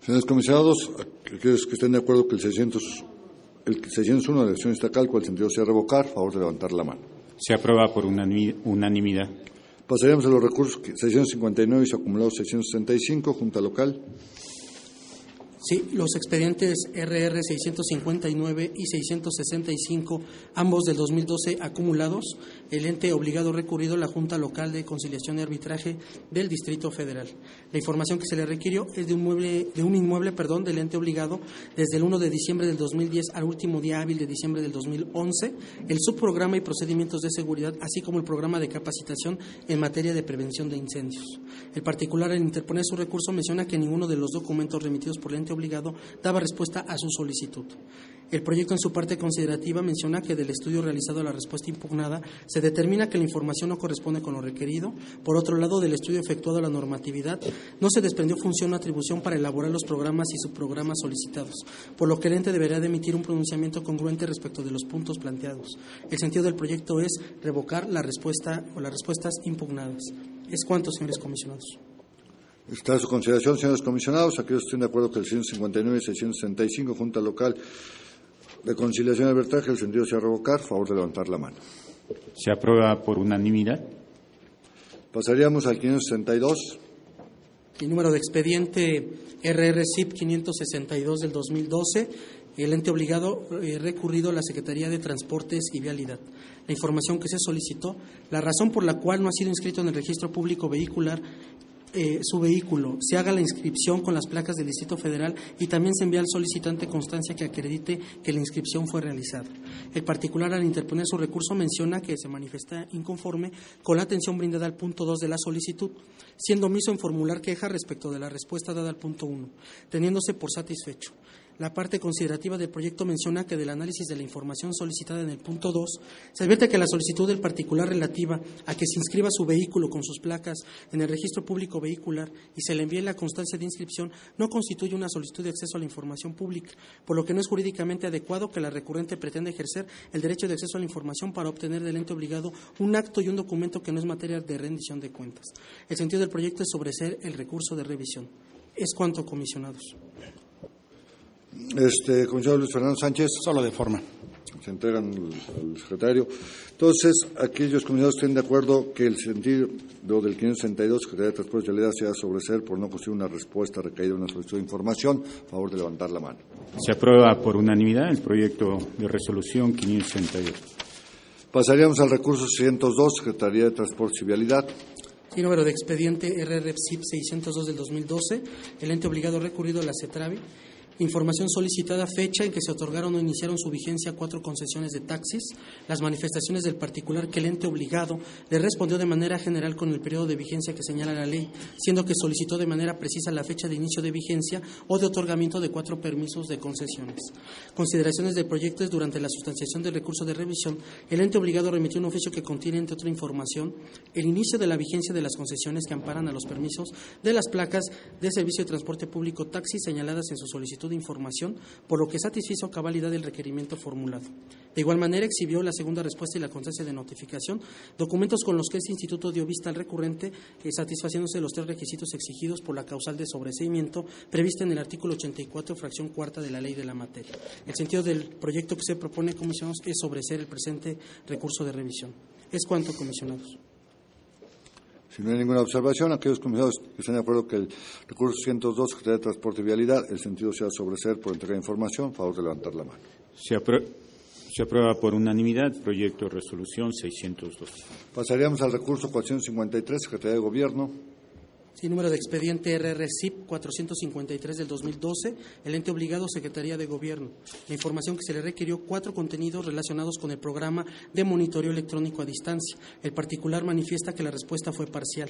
Señores comisionados, aquellos que estén de acuerdo que el 600, el 601 de la elección Iztacalco, el sentido sea revocar, favor de levantar la mano. Se aprueba por unanimidad. Pasaríamos a los recursos 659 y acumulados 665, Junta Local. Sí, los expedientes RR 659 y 665, ambos del 2012 acumulados, el ente obligado recurrido la Junta Local de Conciliación y Arbitraje del Distrito Federal. La información que se le requirió es de un, mueble, de un inmueble perdón, del ente obligado desde el 1 de diciembre del 2010 al último día hábil de diciembre del 2011, el subprograma y procedimientos de seguridad, así como el programa de capacitación en materia de prevención de incendios. El particular, al interponer su recurso, menciona que ninguno de los documentos remitidos por el ente obligado daba respuesta a su solicitud. El proyecto en su parte considerativa menciona que del estudio realizado a la respuesta impugnada se determina que la información no corresponde con lo requerido. Por otro lado, del estudio efectuado a la normatividad no se desprendió función o atribución para elaborar los programas y subprogramas solicitados, por lo que el ente deberá de emitir un pronunciamiento congruente respecto de los puntos planteados. El sentido del proyecto es revocar la respuesta o las respuestas impugnadas. ¿Es cuánto, señores comisionados? Está a su consideración, señores comisionados. Aquellos que estén de acuerdo que el 659 y 665, Junta Local de Conciliación y Arbitraje, el sentido sea revocar, favor de levantar la mano. Se aprueba por unanimidad. Pasaríamos al 562. El número de expediente RRCIP 562 del 2012, el ente obligado eh, recurrido a la Secretaría de Transportes y Vialidad. La información que se solicitó, la razón por la cual no ha sido inscrito en el registro público vehicular eh, su vehículo, se haga la inscripción con las placas del Distrito Federal y también se envía al solicitante constancia que acredite que la inscripción fue realizada. El particular, al interponer su recurso, menciona que se manifiesta inconforme con la atención brindada al punto 2 de la solicitud, siendo omiso en formular queja respecto de la respuesta dada al punto 1, teniéndose por satisfecho. La parte considerativa del proyecto menciona que del análisis de la información solicitada en el punto 2, se advierte que la solicitud del particular relativa a que se inscriba su vehículo con sus placas en el registro público vehicular y se le envíe la constancia de inscripción no constituye una solicitud de acceso a la información pública, por lo que no es jurídicamente adecuado que la recurrente pretenda ejercer el derecho de acceso a la información para obtener del ente obligado un acto y un documento que no es materia de rendición de cuentas. El sentido del proyecto es sobreser el recurso de revisión. Es cuanto, comisionados. Este, comisionado Luis Fernando Sánchez. Solo de forma. se entregan al, secretario. Entonces, aquellos comisionados estén de acuerdo que el sentido del 562, Secretaría de Transporte y Vialidad, sea sobreser por no conseguir una respuesta recaída en una solicitud de información, a favor de levantar la mano. Se aprueba por unanimidad el proyecto de resolución 562. Pasaríamos al recurso 602, Secretaría de Transporte y Vialidad. Y número de expediente RRPSIP 602 del 2012, el ente obligado recurrido a la CETRAVI Información solicitada, fecha en que se otorgaron o iniciaron su vigencia cuatro concesiones de taxis, las manifestaciones del particular que el ente obligado le respondió de manera general con el periodo de vigencia que señala la ley, siendo que solicitó de manera precisa la fecha de inicio de vigencia o de otorgamiento de cuatro permisos de concesiones. Consideraciones del proyecto es durante la sustanciación del recurso de revisión, el ente obligado remitió un oficio que contiene, entre otra información, el inicio de la vigencia de las concesiones que amparan a los permisos de las placas de servicio de transporte público taxi señaladas en su solicitud de información, por lo que satisfizo cabalidad del requerimiento formulado. De igual manera, exhibió la segunda respuesta y la constancia de notificación, documentos con los que este instituto dio vista al recurrente, eh, satisfaciéndose los tres requisitos exigidos por la causal de sobreseimiento prevista en el artículo 84, fracción cuarta de la ley de la materia. El sentido del proyecto que se propone, comisionados, es sobreser el presente recurso de revisión. Es cuanto, comisionados. Si no hay ninguna observación, aquellos comisionados que estén de acuerdo que el recurso 102, Secretaría de Transporte y Vialidad, el sentido sea sobreser por entregar información, favor de levantar la mano. Se, aprueba por unanimidad proyecto de resolución 602. Pasaríamos al recurso 453, Secretaría de Gobierno. Sí, número de expediente RRCIP 453 del 2012, el ente obligado Secretaría de Gobierno. La información que se le requirió cuatro contenidos relacionados con el programa de monitoreo electrónico a distancia. El particular manifiesta que la respuesta fue parcial.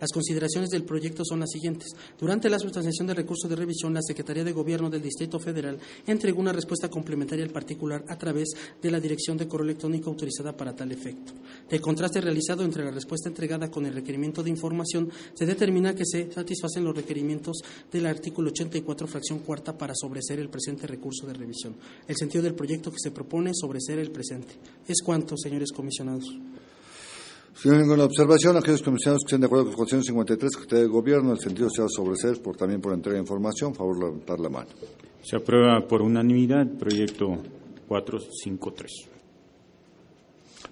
Las consideraciones del proyecto son las siguientes. Durante la sustanciación del recurso de revisión, la Secretaría de Gobierno del Distrito Federal entregó una respuesta complementaria al particular a través de la dirección de correo electrónico autorizada para tal efecto. El contraste realizado entre la respuesta entregada con el requerimiento de información se determina que se satisfacen los requerimientos del artículo 84, fracción cuarta, para sobreser el presente recurso de revisión. El sentido del proyecto que se propone es sobreser el presente. Es cuanto, señores comisionados. Si no hay ninguna observación, aquellos comisionados que estén de acuerdo con la 53, Secretaría de Gobierno, el sentido sea sobreser por, también por entrega de información, favor levantar la mano. Se aprueba por unanimidad el proyecto 453.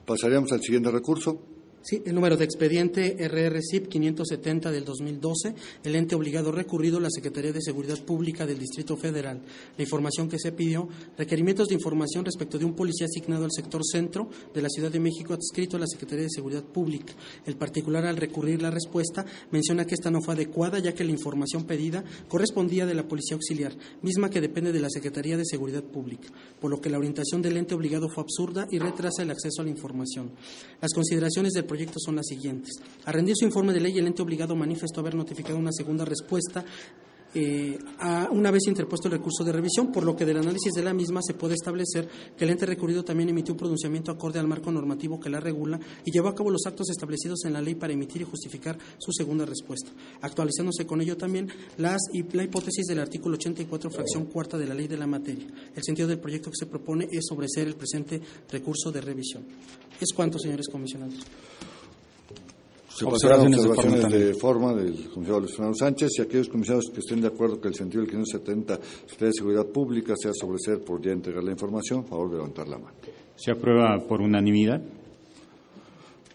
Pasaríamos al siguiente recurso. Sí, el número de expediente RRCIP 570 del 2012, el ente obligado recurrido la Secretaría de Seguridad Pública del Distrito Federal. La información que se pidió, requerimientos de información respecto de un policía asignado al sector centro de la Ciudad de México adscrito a la Secretaría de Seguridad Pública. El particular, al recurrir la respuesta, menciona que esta no fue adecuada ya que la información pedida correspondía de la Policía Auxiliar, misma que depende de la Secretaría de Seguridad Pública, por lo que la orientación del ente obligado fue absurda y retrasa el acceso a la información. Las consideraciones del proyectos son las siguientes. A rendir su informe de ley, el ente obligado manifestó haber notificado una segunda respuesta eh, a, una vez interpuesto el recurso de revisión, por lo que del análisis de la misma se puede establecer que el ente recurrido también emitió un pronunciamiento acorde al marco normativo que la regula y llevó a cabo los actos establecidos en la ley para emitir y justificar su segunda respuesta, actualizándose con ello también las, la hipótesis del artículo 84, fracción cuarta de la ley de la materia. El sentido del proyecto que se propone es sobreser el presente recurso de revisión. Es cuanto, señores comisionados. Se observaciones, observaciones de, forma del comisionado Luis Fernando Sánchez y aquellos comisionados que estén de acuerdo que el sentido del 570 de Seguridad Pública sea sobreser por ya entregar la información, favor de levantar la mano. Se aprueba por unanimidad.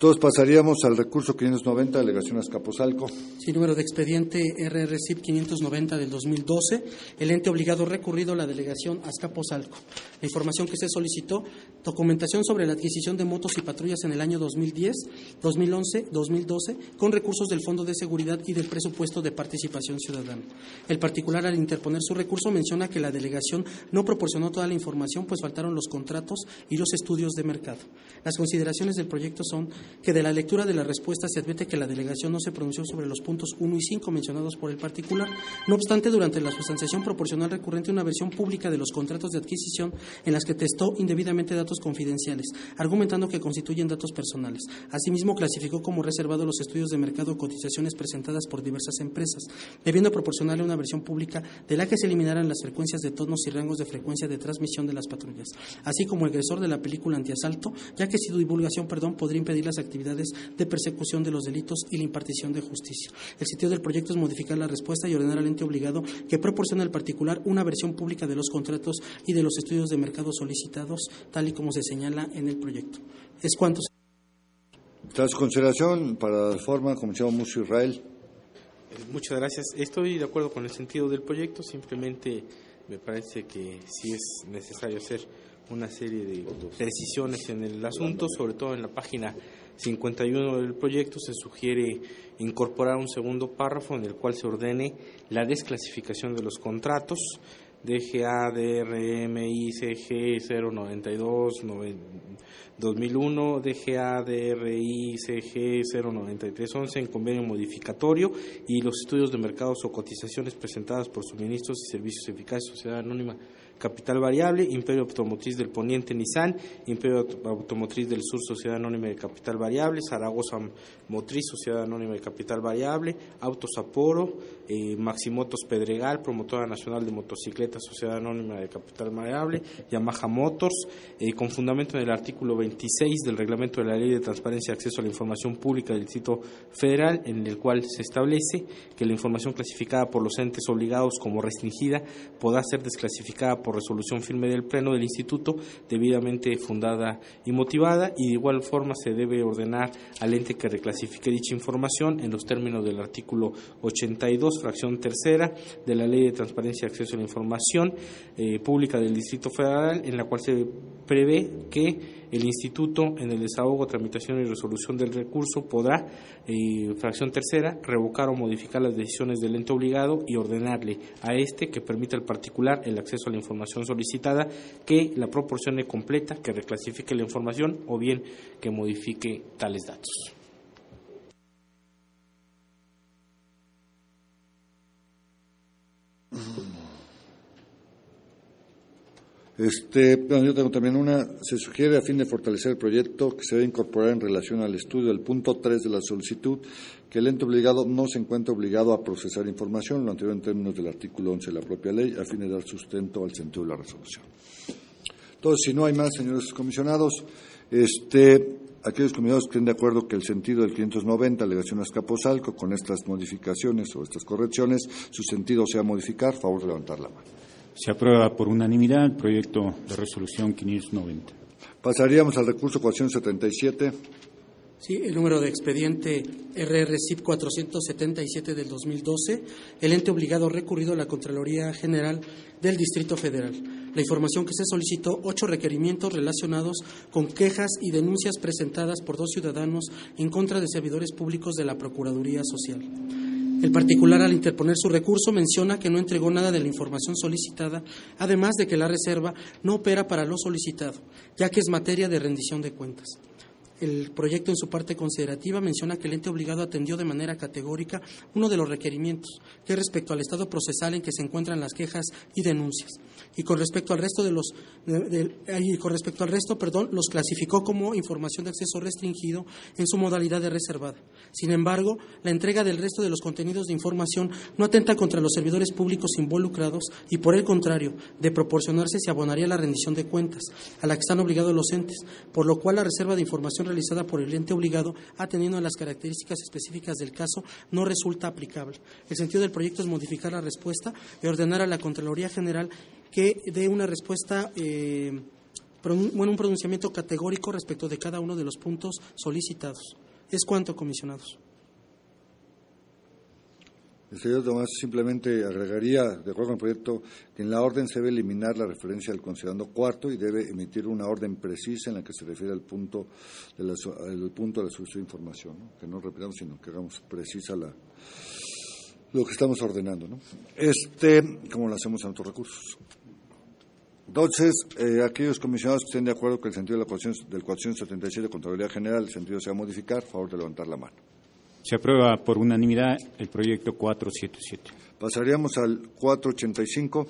Todos pasaríamos al recurso 590, delegación Azcapotzalco. Sí, número de expediente RRCIP 590 del 2012, el ente obligado recurrido la delegación Azcapotzalco. La información que se solicitó, documentación sobre la adquisición de motos y patrullas en el año 2010, 2011, 2012, con recursos del Fondo de Seguridad y del presupuesto de participación ciudadana. El particular, al interponer su recurso, menciona que la delegación no proporcionó toda la información, pues faltaron los contratos y los estudios de mercado. Las consideraciones del proyecto son que de la lectura de la respuesta se advierte que la delegación no se pronunció sobre los puntos 1 y 5 mencionados por el particular. No obstante, durante la sustanciación proporcionó al recurrente una versión pública de los contratos de adquisición en las que testó indebidamente datos confidenciales, argumentando que constituyen datos personales. Asimismo, clasificó como reservado los estudios de mercado o cotizaciones presentadas por diversas empresas, debiendo proporcionarle una versión pública de la que se eliminaran las frecuencias de tonos y rangos de frecuencia de transmisión de las patrullas, así como el agresor de la película antiasalto, ya que su divulgación perdón, podría impedir las actividades de persecución de los delitos y la impartición de justicia. El sitio del proyecto es modificar la respuesta y ordenar al ente obligado que proporcione al particular una versión pública de los contratos y de los estudios de mercado solicitados, tal y como se señala en el proyecto. Es cuanto. Tras consideración para la forma, comisionado Mucio Israel. Muchas gracias. Estoy de acuerdo con el sentido del proyecto, simplemente me parece que sí es necesario hacer una serie de precisiones en el asunto, sobre todo en la página 51 del proyecto se sugiere incorporar un segundo párrafo en el cual se ordene la desclasificación de los contratos DGA, DRM, ICG 092 2001, DGA, DRI, CG 09311 en convenio modificatorio y los estudios de mercados o cotizaciones presentadas por suministros y servicios eficaces Sociedad Anónima Capital Variable, Imperio Automotriz del Poniente Nissan, Imperio Automotriz del Sur Sociedad Anónima de Capital Variable, Zaragoza Motriz Sociedad Anónima de Capital Variable, Autos Aporo, eh, Maximotos Pedregal, Promotora Nacional de Motocicletas Sociedad Anónima de Capital Variable, Yamaha Motors, eh, con fundamento en el artículo 26 del Reglamento de la Ley de Transparencia y Acceso a la Información Pública del Distrito Federal, en el cual se establece que la información clasificada por los entes obligados como restringida podrá ser desclasificada por resolución firme del Pleno del Instituto, debidamente fundada y motivada, y de igual forma se debe ordenar al ente que reclasifique dicha información en los términos del artículo 82, fracción tercera de la Ley de Transparencia y Acceso a la Información eh, Pública del Distrito Federal, en la cual se prevé que el Instituto, en el desahogo, tramitación y resolución del recurso, podrá, eh, fracción tercera, revocar o modificar las decisiones del ente obligado y ordenarle a este que permita al particular el acceso a la información solicitada, que la proporcione completa, que reclasifique la información o bien que modifique tales datos. Este, yo tengo también una, se sugiere a fin de fortalecer el proyecto que se debe incorporar en relación al estudio del punto 3 de la solicitud que el ente obligado no se encuentra obligado a procesar información, lo anterior en términos del artículo 11 de la propia ley, a fin de dar sustento al sentido de la resolución. Entonces, si no hay más, señores comisionados, este, aquellos comisionados que estén de acuerdo que el sentido del 590, alegación Escaposalco, con estas modificaciones o estas correcciones, su sentido sea modificar, favor de levantar la mano. Se aprueba por unanimidad el proyecto de resolución 590. Pasaríamos al recurso 477. Sí, el número de expediente RRCIP 477 del 2012, el ente obligado recurrido a la Contraloría General del Distrito Federal. La información que se solicitó, ocho requerimientos relacionados con quejas y denuncias presentadas por dos ciudadanos en contra de servidores públicos de la Procuraduría Social. El particular, al interponer su recurso, menciona que no entregó nada de la información solicitada, además de que la reserva no opera para lo solicitado, ya que es materia de rendición de cuentas. El proyecto en su parte considerativa menciona que el ente obligado atendió de manera categórica uno de los requerimientos, que es respecto al estado procesal en que se encuentran las quejas y denuncias. Y con respecto al resto de los y con respecto al resto, perdón, los clasificó como información de acceso restringido en su modalidad de reservada. Sin embargo, la entrega del resto de los contenidos de información no atenta contra los servidores públicos involucrados y por el contrario, de proporcionarse se abonaría la rendición de cuentas a la que están obligados los entes, por lo cual la reserva de información realizada por el ente obligado, atendiendo a las características específicas del caso, no resulta aplicable. El sentido del proyecto es modificar la respuesta y ordenar a la Contraloría General que dé una respuesta. Eh, bueno, un pronunciamiento categórico respecto de cada uno de los puntos solicitados. Es cuanto, comisionados. El señor Tomás simplemente agregaría, de acuerdo con el proyecto, que en la orden se debe eliminar la referencia al considerando cuarto y debe emitir una orden precisa en la que se refiere al punto de la, punto de la solución de información, que no repitamos, sino que hagamos precisa lo que estamos ordenando, ¿no? Este, como lo hacemos en otros recursos. Entonces, eh, aquellos comisionados que estén de acuerdo que el sentido de la del 477 de Contraloría General, el sentido sea modificar, favor de levantar la mano. Se aprueba por unanimidad el proyecto 477. Pasaríamos al 485.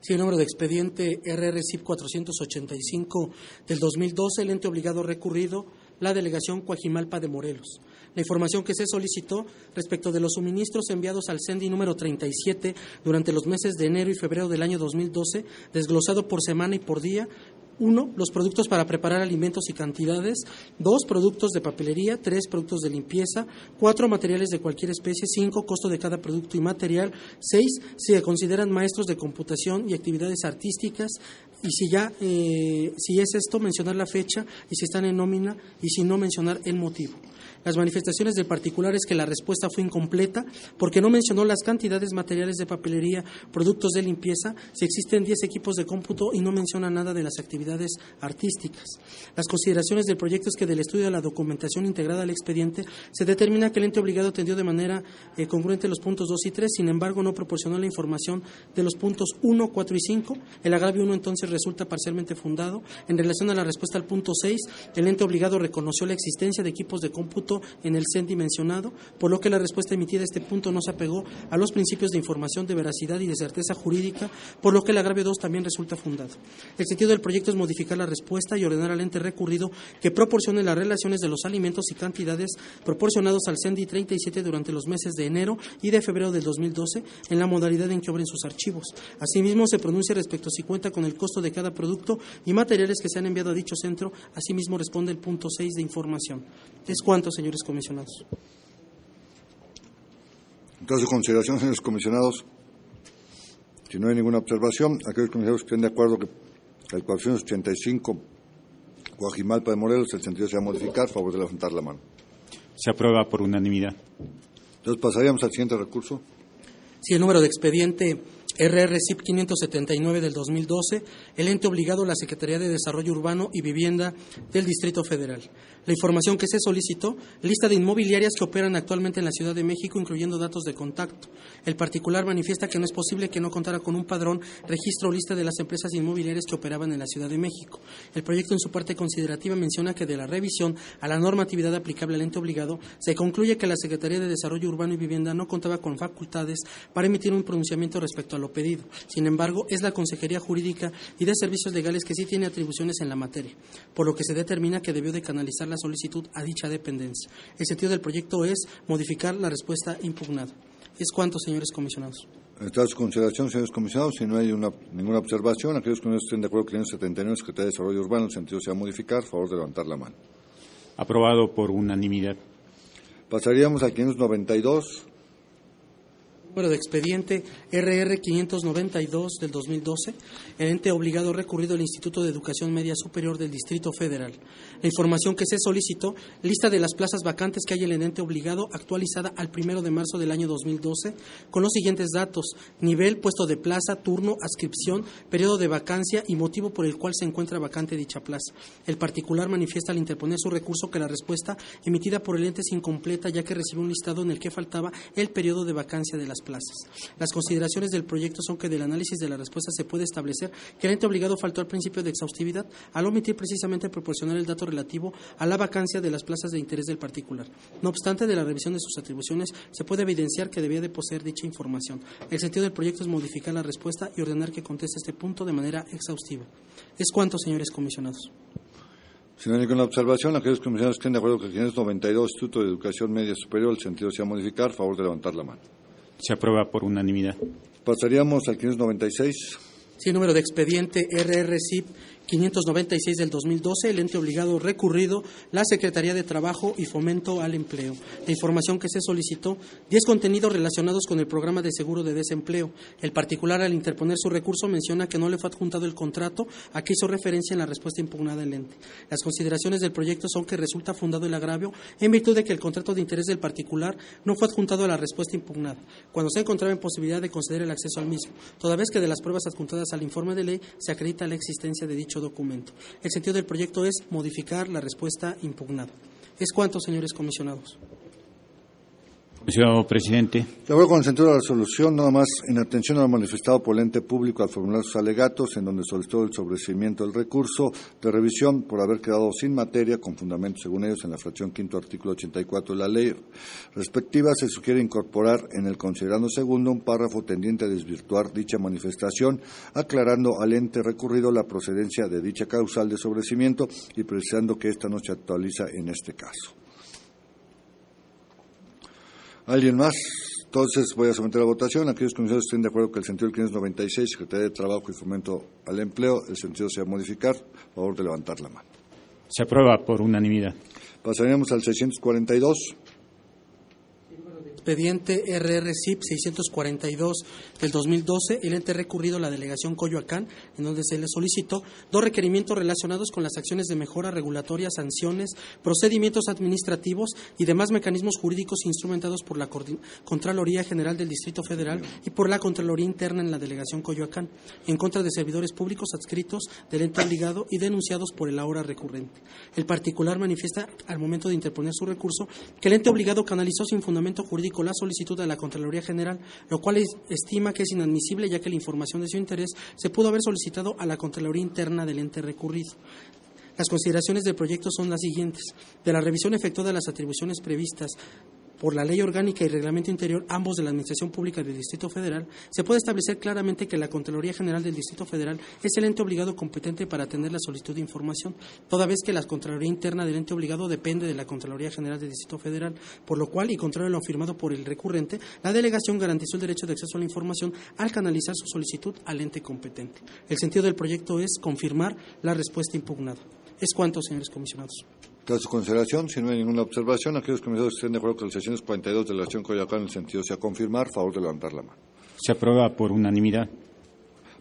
Sí, el número de expediente RRCIP 485 del 2012, el ente obligado recurrido, la delegación Coajimalpa de Morelos. La información que se solicitó respecto de los suministros enviados al CENDI número 37 durante los meses de enero y febrero del año 2012, desglosado por semana y por día, 1. Los productos para preparar alimentos y cantidades. 2. Productos de papelería. 3. Productos de limpieza. 4. Materiales de cualquier especie. 5. Costo de cada producto y material. 6. Si se consideran maestros de computación y actividades artísticas. Y si ya, eh, si es esto, mencionar la fecha y si están en nómina y si no, mencionar el motivo. Las manifestaciones del particular es que la respuesta fue incompleta porque no mencionó las cantidades materiales de papelería, productos de limpieza, si existen 10 equipos de cómputo y no menciona nada de las actividades artísticas. Las consideraciones del proyecto es que del estudio de la documentación integrada al expediente se determina que el ente obligado atendió de manera eh, congruente los puntos 2 y 3, sin embargo no proporcionó la información de los puntos 1, 4 y 5. El agravio 1 entonces resulta parcialmente fundado. En relación a la respuesta al punto 6, el ente obligado reconoció la existencia de equipos de cómputo en el CENDI mencionado, por lo que la respuesta emitida a este punto no se apegó a los principios de información de veracidad y de certeza jurídica, por lo que el agravio 2 también resulta fundado. El sentido del proyecto es modificar la respuesta y ordenar al ente recurrido que proporcione las relaciones de los alimentos y cantidades proporcionados al CENDI 37 durante los meses de enero y de febrero del 2012 en la modalidad en que obren sus archivos. Asimismo, se pronuncia respecto a si cuenta con el costo de cada producto y materiales que se han enviado a dicho centro. Asimismo, responde el punto 6 de información. Es cuanto, señores comisionados. Entonces, consideración, señores comisionados, si no hay ninguna observación, aquellos comisionados que estén de acuerdo que la 485 Guajimalpa de Morelos, el sentido sea modificar, favor de levantar la mano. Se aprueba por unanimidad. Entonces, pasaríamos al siguiente recurso. Si el número de expediente RRCIP 579 del 2012, el ente obligado la Secretaría de Desarrollo Urbano y Vivienda del Distrito Federal. La información que se solicitó, lista de inmobiliarias que operan actualmente en la Ciudad de México, incluyendo datos de contacto. El particular manifiesta que no es posible que no contara con un padrón, registro o lista de las empresas inmobiliarias que operaban en la Ciudad de México. El proyecto en su parte considerativa menciona que de la revisión a la normatividad aplicable al ente obligado, se concluye que la Secretaría de Desarrollo Urbano y Vivienda no contaba con facultades para emitir un pronunciamiento respecto a lo pedido. Sin embargo, es la Consejería Jurídica y de Servicios Legales que sí tiene atribuciones en la materia, por lo que se determina que debió de canalizar la solicitud a dicha dependencia. El sentido del proyecto es modificar la respuesta impugnada. Es cuanto, señores comisionados. Está su consideración, señores comisionados. Si no hay ninguna observación, aquellos que no estén de acuerdo con el 79 Secretaría de Desarrollo Urbano, el sentido sea modificar, favor de levantar la mano. Aprobado por unanimidad. Pasaríamos al 592 número de expediente RR 592 del 2012, el ente obligado recurrido al Instituto de Educación Media Superior del Distrito Federal. La información que se solicitó, lista de las plazas vacantes que hay en el ente obligado, actualizada al primero de marzo del año 2012, con los siguientes datos: nivel, puesto de plaza, turno, adscripción, periodo de vacancia y motivo por el cual se encuentra vacante dicha plaza. El particular manifiesta al interponer su recurso que la respuesta emitida por el ente es incompleta, ya que recibió un listado en el que faltaba el periodo de vacancia de las plazas. Las consideraciones del proyecto son que del análisis de la respuesta se puede establecer que el ente obligado faltó al principio de exhaustividad al omitir precisamente proporcionar el dato relativo a la vacancia de las plazas de interés del particular. No obstante, de la revisión de sus atribuciones se puede evidenciar que debía de poseer dicha información. El sentido del proyecto es modificar la respuesta y ordenar que conteste este punto de manera exhaustiva. Es cuanto, señores comisionados. Si no hay ninguna observación, aquellos comisionados estén de acuerdo que el 592 Instituto de Educación Media Superior, el sentido sea modificar, favor de levantar la mano. Se aprueba por unanimidad. Pasaríamos al 596. Sí, número de expediente RRCIP 596 del 2012, el ente obligado recurrido, la Secretaría de Trabajo y Fomento al Empleo. La información que se solicitó, 10 contenidos relacionados con el programa de seguro de desempleo. El particular, al interponer su recurso, menciona que no le fue adjuntado el contrato a que hizo referencia en la respuesta impugnada del ente. Las consideraciones del proyecto son que resulta fundado el agravio en virtud de que el contrato de interés del particular no fue adjuntado a la respuesta impugnada, cuando se encontraba en posibilidad de conceder el acceso al mismo, toda vez que de las pruebas adjuntadas al informe de ley se acredita la existencia de dicho documento. El sentido del proyecto es modificar la respuesta impugnada. ¿Es cuánto, señores comisionados? Señor presidente. De acuerdo con el de la resolución, nada más en atención a lo manifestado por el ente público al formular sus alegatos, en donde solicitó el sobrecimiento del recurso de revisión por haber quedado sin materia, con fundamento según ellos en la fracción quinto artículo 84 de la ley respectiva, se sugiere incorporar en el considerando segundo un párrafo tendiente a desvirtuar dicha manifestación, aclarando al ente recurrido la procedencia de dicha causal de sobrecimiento y precisando que ésta no se actualiza en este caso. ¿Alguien más Entonces voy a someter a votación. Aquellos comisarios estén de acuerdo que el sentido del 596, Secretaría de Trabajo y Fomento al Empleo, el sentido sea modificar, a favor de levantar la mano. Se aprueba por unanimidad. Pasaríamos al 642. expediente RRCIP 642 del 2012, el ente recurrido a la delegación Coyoacán, en donde se le solicitó dos requerimientos relacionados con las acciones de mejora regulatoria, sanciones, procedimientos administrativos y demás mecanismos jurídicos instrumentados por la Contraloría General del Distrito Federal y por la Contraloría Interna en la delegación Coyoacán, en contra de servidores públicos adscritos del ente obligado y denunciados por el ahora recurrente. El particular manifiesta al momento de interponer su recurso que el ente obligado canalizó sin fundamento jurídico la solicitud a la Contraloría General, lo cual estima que es inadmisible ya que la información de su interés se pudo haber solicitado a la Contraloría Interna del ente recurrido. Las consideraciones del proyecto son las siguientes. De la revisión efectuada de las atribuciones previstas por la Ley Orgánica y Reglamento Interior, ambos de la Administración Pública del Distrito Federal, se puede establecer claramente que la Contraloría General del Distrito Federal es el ente obligado competente para atender la solicitud de información, toda vez que la Contraloría Interna del ente obligado depende de la Contraloría General del Distrito Federal, por lo cual, y contrario a lo afirmado por el recurrente, la delegación garantizó el derecho de acceso a la información al canalizar su solicitud al ente competente. El sentido del proyecto es confirmar la respuesta impugnada. Es cuanto, señores comisionados. Tras su consideración, si no hay ninguna observación, aquellos comisarios estén de acuerdo con el 642 de la acción Coyoacán en el sentido sea confirmar, favor de levantar la mano. Se aprueba por unanimidad.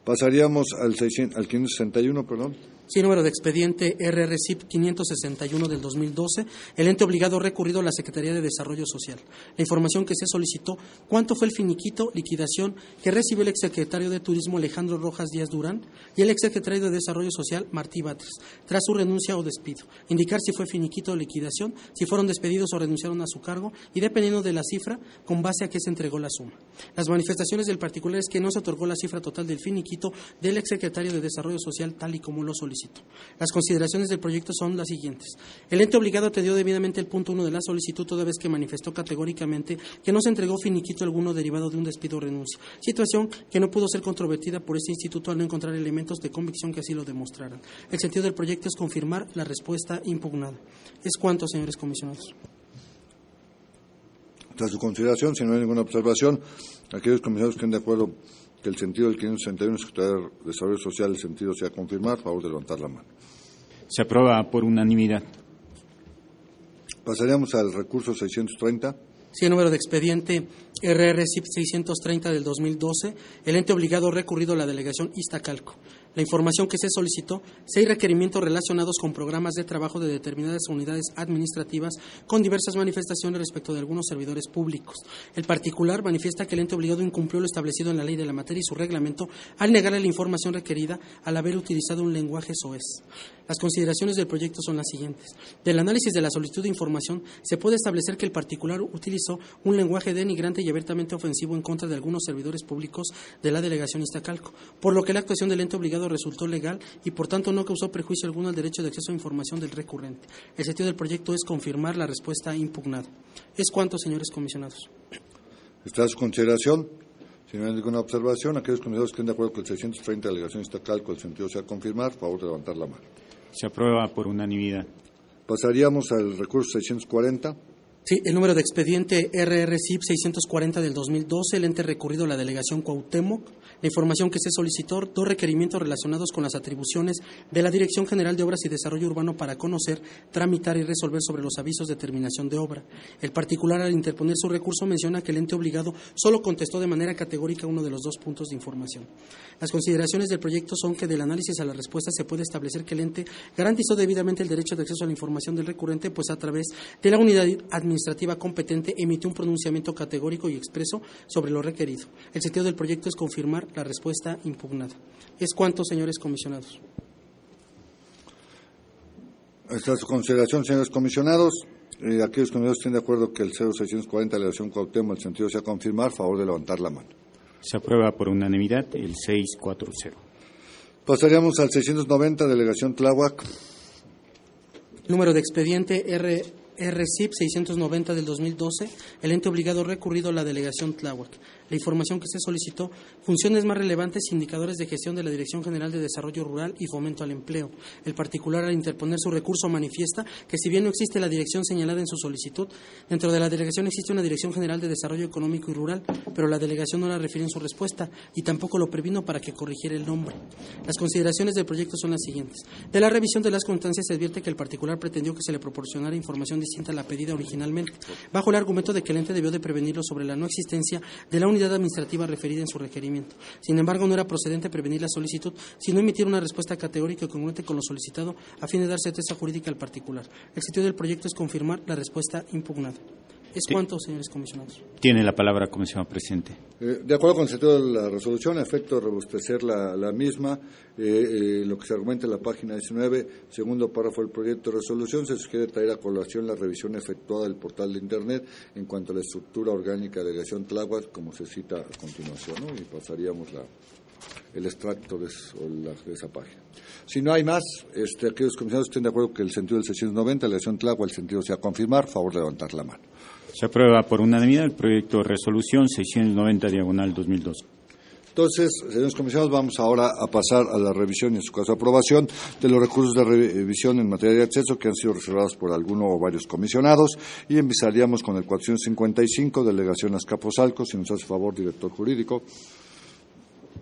Pasaríamos al, 600, al 561, perdón. Sí, número de expediente RRCIP 561 del 2012, el ente obligado recurrido a la Secretaría de Desarrollo Social. La información que se solicitó, cuánto fue el finiquito, liquidación que recibió el exsecretario de Turismo Alejandro Rojas Díaz Durán y el exsecretario de Desarrollo Social Martí Batres, tras su renuncia o despido. Indicar si fue finiquito o liquidación, si fueron despedidos o renunciaron a su cargo y dependiendo de la cifra, con base a qué se entregó la suma. Las manifestaciones del particular es que no se otorgó la cifra total del finiquito del exsecretario de Desarrollo Social tal y como lo solicitó. Las consideraciones del proyecto son las siguientes. El ente obligado atendió debidamente el punto uno de la solicitud toda vez que manifestó categóricamente que no se entregó finiquito alguno derivado de un despido o renuncia, situación que no pudo ser controvertida por este instituto al no encontrar elementos de convicción que así lo demostraran. El sentido del proyecto es confirmar la respuesta impugnada. Es cuanto, señores comisionados. Tras su consideración, si no hay ninguna observación, aquellos comisionados que estén de acuerdo que el sentido del 561 Secretaría de Desarrollo Social, el sentido sea confirmar, favor de levantar la mano. Se aprueba por unanimidad. Pasaríamos al recurso 630. Sí, número de expediente RRCIP 630 del 2012, el ente obligado recurrido a la delegación Iztacalco. La información que se solicitó, seis requerimientos relacionados con programas de trabajo de determinadas unidades administrativas con diversas manifestaciones respecto de algunos servidores públicos. El particular manifiesta que el ente obligado incumplió lo establecido en la ley de la materia y su reglamento al negarle la información requerida al haber utilizado un lenguaje SOES. Las consideraciones del proyecto son las siguientes. Del análisis de la solicitud de información se puede establecer que el particular utilizó un lenguaje denigrante y abiertamente ofensivo en contra de algunos servidores públicos de la delegación Iztacalco, por lo que la actuación del ente obligado resultó legal y por tanto no causó prejuicio alguno al derecho de acceso a información del recurrente. El sentido del proyecto es confirmar la respuesta impugnada. Es cuanto, señores comisionados. Está a su consideración. Si no hay ninguna observación, aquellos comisionados que estén de acuerdo con el 630 de la delegación Iztacalco, el sentido sea confirmar, favor de levantar la mano. Se aprueba por unanimidad. Pasaríamos al recurso 640. Sí, el número de expediente RRCIP 640 del 2012, el ente recurrido a la delegación Cuauhtémoc, la información que se solicitó, dos requerimientos relacionados con las atribuciones de la Dirección General de Obras y Desarrollo Urbano para conocer, tramitar y resolver sobre los avisos de terminación de obra. El particular, al interponer su recurso, menciona que el ente obligado solo contestó de manera categórica uno de los dos puntos de información. Las consideraciones del proyecto son que del análisis a la respuesta se puede establecer que el ente garantizó debidamente el derecho de acceso a la información del recurrente, pues a través de la unidad administrativa competente emitió un pronunciamiento categórico y expreso sobre lo requerido. El sentido del proyecto es confirmar la respuesta impugnada. Es cuanto, señores comisionados. Esta es su consideración, señores comisionados. Eh, aquellos comisionados estén de acuerdo que el 0640 de la delegación Cuauhtémoc, el sentido sea confirmar, favor de levantar la mano. Se aprueba por unanimidad el 640. Pasaríamos al 690, delegación Tláhuac. Número de expediente R RCIP 690 del 2012, el ente obligado recurrido a la delegación Tláhuac. La información que se solicitó, funciones más relevantes indicadores de gestión de la Dirección General de Desarrollo Rural y Fomento al Empleo. El particular, al interponer su recurso, manifiesta que si bien no existe la dirección señalada en su solicitud, dentro de la delegación existe una Dirección General de Desarrollo Económico y Rural, pero la delegación no la refiere en su respuesta y tampoco lo previno para que corrigiera el nombre. Las consideraciones del proyecto son las siguientes. De la revisión de las constancias se advierte que el particular pretendió que se le proporcionara información distinta la pedida originalmente, bajo el argumento de que el ente debió de prevenirlo sobre la no existencia de la unidad administrativa referida en su requerimiento. Sin embargo, no era procedente prevenir la solicitud, sino emitir una respuesta categórica y congruente con lo solicitado a fin de dar certeza jurídica al particular. El sitio del proyecto es confirmar la respuesta impugnada. Es cuanto, señores comisionados. Tiene la palabra, comisionado presidente. Eh, de acuerdo con el sentido de la resolución, a efecto de robustecer la, misma, eh, eh, lo que se argumenta en la página 19, segundo párrafo del proyecto de resolución, se sugiere traer a colación la revisión efectuada del portal de Internet en cuanto a la estructura orgánica de la delegación Tláhuac, como se cita a continuación, y pasaríamos el extracto de, esa página. Si no hay más, este, aquellos comisionados estén de acuerdo que el sentido del 690, la delegación Tláhuac, el sentido sea confirmar, favor de levantar la mano. Se aprueba por unanimidad el proyecto de resolución 690 diagonal 2002. Entonces, señores comisionados, vamos ahora a pasar a la revisión y en su caso aprobación de los recursos de revisión en materia de acceso que han sido reservados por alguno o varios comisionados y empezaríamos con el 455, delegación Azcapotzalco, si nos hace favor, director jurídico.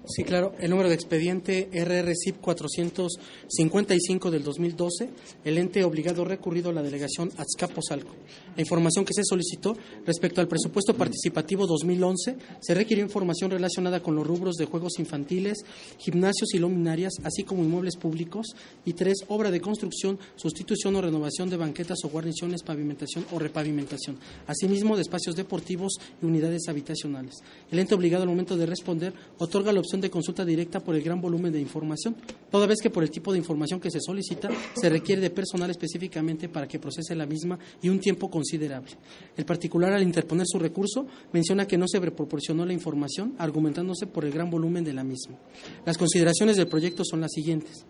Sí, claro. El número de expediente RRCIP 455 del 2012, el ente obligado recurrido a la delegación Azcapotzalco. La información que se solicitó respecto al presupuesto participativo 2011 se requirió información relacionada con los rubros de juegos infantiles, gimnasios y luminarias, así como inmuebles públicos. Y tres, obra de construcción, sustitución o renovación de banquetas o guarniciones, pavimentación o repavimentación. Asimismo, de espacios deportivos y unidades habitacionales. El ente obligado al momento de responder otorga la opción de consulta directa por el gran volumen de información, toda vez que por el tipo de información que se solicita se requiere de personal específicamente para que procese la misma y un tiempo considerable. El particular, al interponer su recurso, menciona que no se proporcionó la información, argumentándose por el gran volumen de la misma. Las consideraciones del proyecto son las siguientes.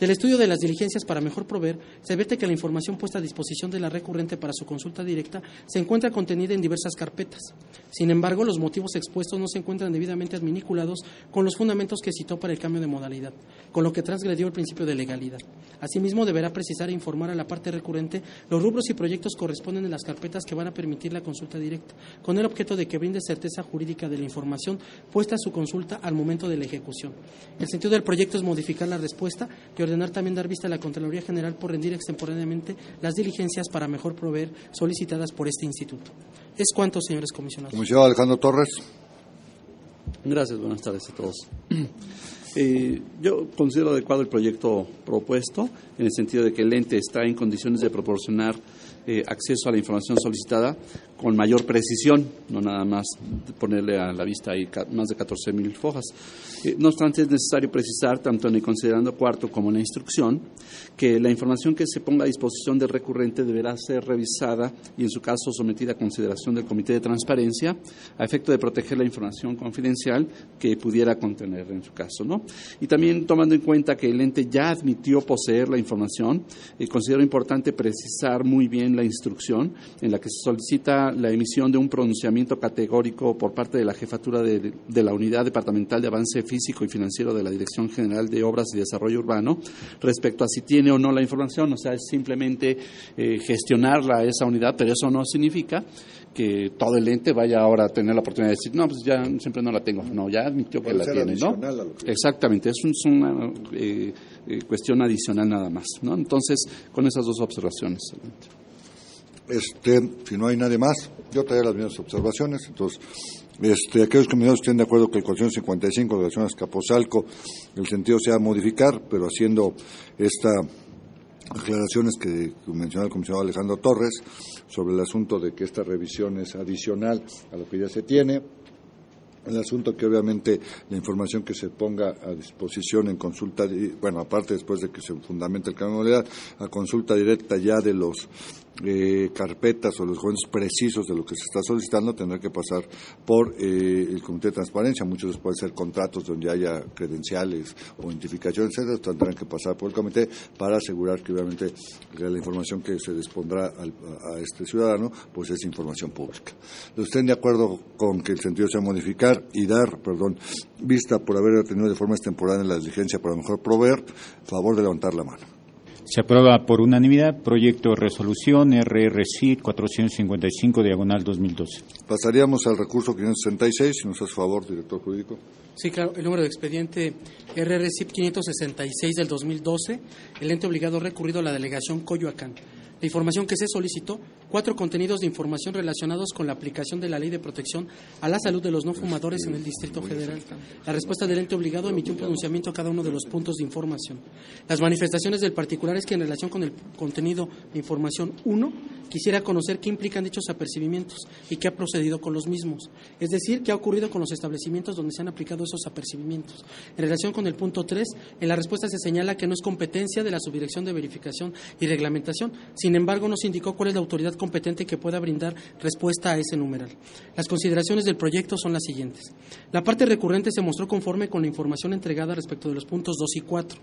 Del estudio de las diligencias para mejor proveer, se advierte que la información puesta a disposición de la recurrente para su consulta directa se encuentra contenida en diversas carpetas. Sin embargo, los motivos expuestos no se encuentran debidamente adminiculados con los fundamentos que citó para el cambio de modalidad, con lo que transgredió el principio de legalidad. Asimismo, deberá precisar e informar a la parte recurrente los rubros y proyectos corresponden en las carpetas que van a permitir la consulta directa, con el objeto de que brinde certeza jurídica de la información puesta a su consulta al momento de la ejecución. El sentido del proyecto es modificar la respuesta y ordenar también dar vista a la Contraloría General por rendir extemporáneamente las diligencias para mejor proveer solicitadas por este instituto. Es cuanto, señores comisionados. Comisionado Alejandro Torres. Gracias, buenas tardes a todos. Eh, yo considero adecuado el proyecto propuesto en el sentido de que el ente está en condiciones de proporcionar eh, acceso a la información solicitada con mayor precisión, no nada más ponerle a la vista ahí más de 14.000 fojas. Eh, no obstante, es necesario precisar, tanto en el considerando cuarto como en la instrucción, que la información que se ponga a disposición del recurrente deberá ser revisada y, en su caso, sometida a consideración del Comité de Transparencia a efecto de proteger la información confidencial que pudiera contener en su caso. ¿no? Y también tomando en cuenta que el ente ya admitió poseer la información, eh, considero importante precisar muy bien la instrucción en la que se solicita la emisión de un pronunciamiento categórico por parte de la jefatura de, la Unidad Departamental de Avance Físico y Financiero de la Dirección General de Obras y Desarrollo Urbano respecto a si tiene o no la información. O sea, es simplemente eh, gestionarla esa unidad, pero eso no significa que todo el ente vaya ahora a tener la oportunidad de decir, no, pues ya siempre no la tengo. No, ya admitió que la tiene, ¿no? Exactamente, es, una eh, eh, cuestión adicional nada más, ¿no? Entonces, con esas dos observaciones. Este, si no hay nadie más, yo traeré las mismas observaciones. Entonces, este, aquellos comisionados estén de acuerdo que el 455 de relación a Escaposalco, el sentido sea modificar, pero haciendo estas aclaraciones que mencionó el comisionado Alejandro Torres sobre el asunto de que esta revisión es adicional a lo que ya se tiene el asunto que obviamente la información que se ponga a disposición en consulta, bueno, aparte después de que se fundamente el cambio de modalidad, a consulta directa ya de los eh, carpetas o los documentos precisos de lo que se está solicitando, tendrá que pasar por eh, el Comité de Transparencia. Muchos pueden ser contratos donde haya credenciales o identificaciones, etcétera, tendrán que pasar por el comité para asegurar que obviamente la información que se dispondrá a este ciudadano pues es información pública. ¿Estén de acuerdo con que el sentido sea modificar y dar, perdón, vista por haber tenido de forma temporal en la diligencia para mejor proveer? Favor de levantar la mano. Se aprueba por unanimidad proyecto de resolución RRC 455 diagonal 2012. Pasaríamos al recurso 566, si nos hace favor, director jurídico. Sí, claro, el número de expediente RRC 566 del 2012, el ente obligado recurrido a la delegación Coyoacán. La información que se solicitó, cuatro contenidos de información relacionados con la aplicación de la Ley de Protección a la Salud de los No Fumadores en el Distrito Federal. La respuesta del ente obligado emitió un pronunciamiento a cada uno de los puntos de información. Las manifestaciones del particular es que en relación con el contenido de información 1, quisiera conocer qué implican dichos apercibimientos y qué ha procedido con los mismos. Es decir, qué ha ocurrido con los establecimientos donde se han aplicado esos apercibimientos. En relación con el punto 3, en la respuesta se señala que no es competencia de la Subdirección de Verificación y Reglamentación, sin embargo, no se indicó cuál es la autoridad competente que pueda brindar respuesta a ese numeral. Las consideraciones del proyecto son las siguientes. La parte recurrente se mostró conforme con la información entregada respecto de los puntos 2 y 4,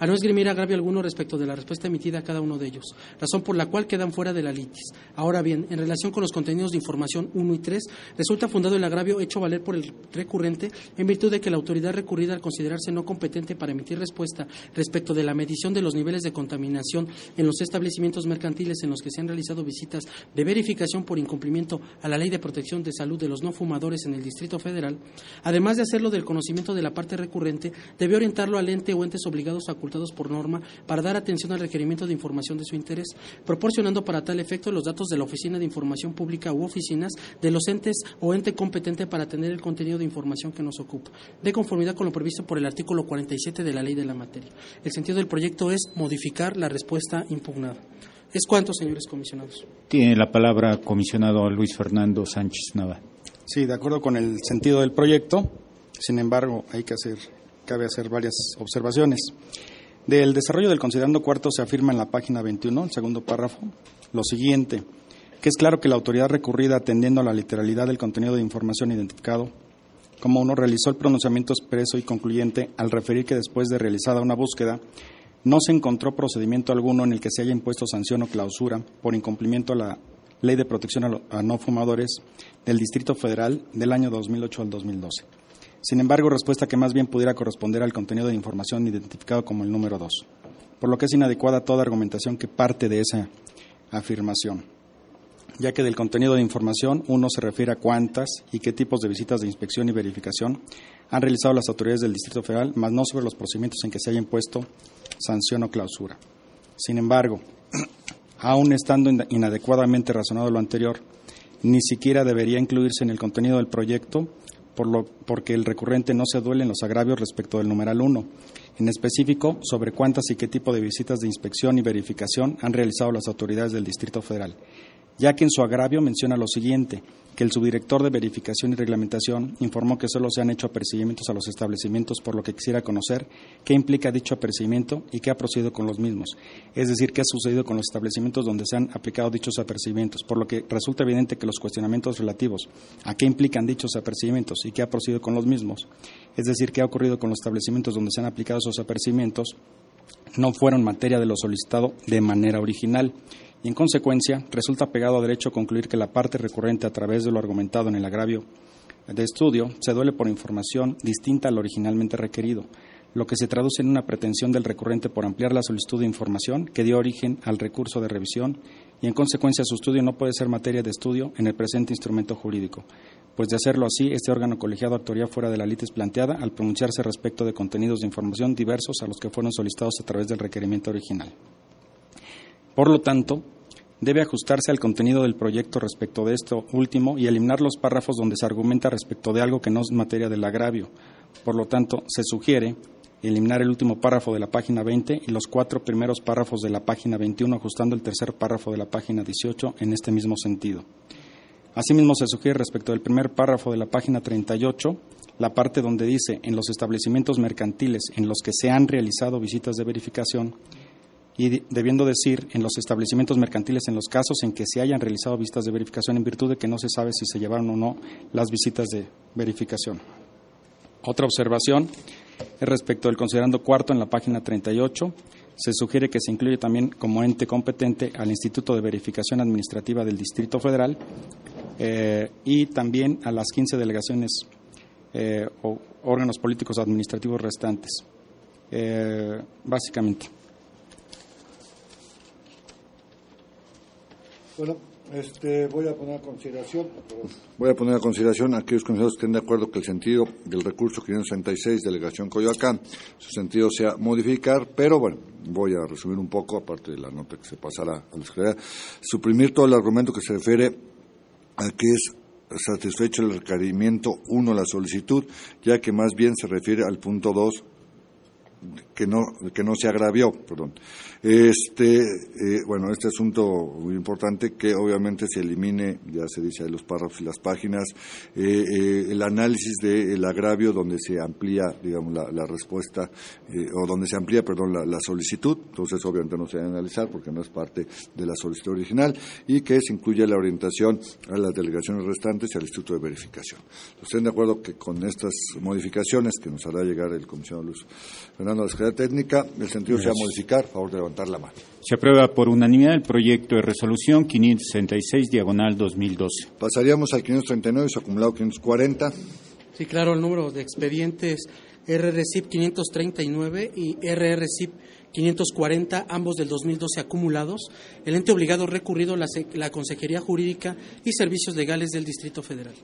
a no esgrimir agravio alguno respecto de la respuesta emitida a cada uno de ellos, razón por la cual quedan fuera de la litis. Ahora bien, en relación con los contenidos de información 1 y 3, resulta fundado el agravio hecho valer por el recurrente en virtud de que la autoridad recurrida al considerarse no competente para emitir respuesta respecto de la medición de los niveles de contaminación en los establecimientos mercantiles en los que se han realizado visitas de verificación por incumplimiento a la Ley de Protección de Salud de los no fumadores en el Distrito Federal, además de hacerlo del conocimiento de la parte recurrente, debe orientarlo al ente o entes obligados facultados por norma para dar atención al requerimiento de información de su interés, proporcionando para tal efecto los datos de la Oficina de Información Pública u oficinas de los entes o ente competente para tener el contenido de información que nos ocupa, de conformidad con lo previsto por el artículo 47 de la ley de la materia. El sentido del proyecto es modificar la respuesta impugnada. ¿Es cuánto, señores comisionados? Tiene la palabra comisionado Luis Fernando Sánchez Nava. Sí, de acuerdo con el sentido del proyecto. Sin embargo, hay que hacer, cabe hacer varias observaciones. Del desarrollo del considerando cuarto se afirma en la página 21, el segundo párrafo, lo siguiente, que es claro que la autoridad recurrida atendiendo a la literalidad del contenido de información identificado, como uno realizó el pronunciamiento expreso y concluyente al referir que después de realizada una búsqueda, no se encontró procedimiento alguno en el que se haya impuesto sanción o clausura por incumplimiento a la Ley de Protección a, No Fumadores del Distrito Federal del año 2008 al 2012. Sin embargo, respuesta que más bien pudiera corresponder al contenido de información identificado como el número 2, por lo que es inadecuada toda argumentación que parte de esa afirmación, ya que del contenido de información uno se refiere a cuántas y qué tipos de visitas de inspección y verificación han realizado las autoridades del Distrito Federal, más no sobre los procedimientos en que se haya impuesto sanción o clausura. Sin embargo, *clears throat* aun estando inadecuadamente razonado lo anterior, ni siquiera debería incluirse en el contenido del proyecto por lo, porque el recurrente no se duele en los agravios respecto del numeral 1, en específico sobre cuántas y qué tipo de visitas de inspección y verificación han realizado las autoridades del Distrito Federal, ya que en su agravio menciona lo siguiente, que el subdirector de verificación y reglamentación informó que solo se han hecho apercibimientos a los establecimientos, por lo que quisiera conocer qué implica dicho apercibimiento y qué ha procedido con los mismos. Es decir, qué ha sucedido con los establecimientos donde se han aplicado dichos apercibimientos, por lo que resulta evidente que los cuestionamientos relativos a qué implican dichos apercibimientos y qué ha procedido con los mismos, es decir, qué ha ocurrido con los establecimientos donde se han aplicado esos apercibimientos, no fueron materia de lo solicitado de manera original y en consecuencia resulta pegado a derecho concluir que la parte recurrente a través de lo argumentado en el agravio de estudio se duele por información distinta a lo originalmente requerido, lo que se traduce en una pretensión del recurrente por ampliar la solicitud de información que dio origen al recurso de revisión y en consecuencia su estudio no puede ser materia de estudio en el presente instrumento jurídico, pues de hacerlo así, este órgano colegiado actuaría fuera de la litis planteada al pronunciarse respecto de contenidos de información diversos a los que fueron solicitados a través del requerimiento original. Por lo tanto, debe ajustarse al contenido del proyecto respecto de esto último y eliminar los párrafos donde se argumenta respecto de algo que no es materia del agravio. Por lo tanto, se sugiere eliminar el último párrafo de la página 20 y los cuatro primeros párrafos de la página 21, ajustando el tercer párrafo de la página 18 en este mismo sentido. Asimismo, se sugiere respecto del primer párrafo de la página 38, la parte donde dice en los establecimientos mercantiles en los que se han realizado visitas de verificación, y debiendo decir en los establecimientos mercantiles en los casos en que se hayan realizado visitas de verificación en virtud de que no se sabe si se llevaron o no las visitas de verificación. Otra observación es respecto del considerando cuarto en la página 38. Se sugiere que se incluye también como ente competente al Instituto de Verificación Administrativa del Distrito Federal eh, y también a las 15 delegaciones eh, o órganos políticos administrativos restantes. Eh, básicamente. Bueno, este, voy a poner a consideración, voy a poner a consideración a aquellos consejeros que estén de acuerdo que el sentido del recurso 566, delegación Coyoacán, su sentido sea modificar, pero bueno, voy a resumir un poco, aparte de la nota que se pasará a la Secretaría, suprimir todo el argumento que se refiere a que es satisfecho el requerimiento 1 la solicitud, ya que más bien se refiere al punto 2 que no, que no se agravió, perdón. Este, eh, bueno, este asunto muy importante que obviamente se elimine, ya se dice de los párrafos y las páginas, eh, eh, el análisis del agravio donde se amplía, digamos, la, respuesta, o donde se amplía, perdón, la, solicitud, entonces obviamente no se debe analizar porque no es parte de la solicitud original, y que se incluya la orientación a las delegaciones restantes y al Instituto de Verificación. ¿Estén de acuerdo que con estas modificaciones que nos hará llegar el comisionado Luz Fernando de la Secretaría Técnica, el sentido sea modificar, favor de la mano. Se aprueba por unanimidad el proyecto de resolución 566 diagonal 2012. Pasaríamos al 539, su acumulado 540. Sí, claro, el número de expedientes RRCIP 539 y RRCIP 540, ambos del 2012 acumulados, el ente obligado recurrido la, la Consejería Jurídica y Servicios Legales del Distrito Federal.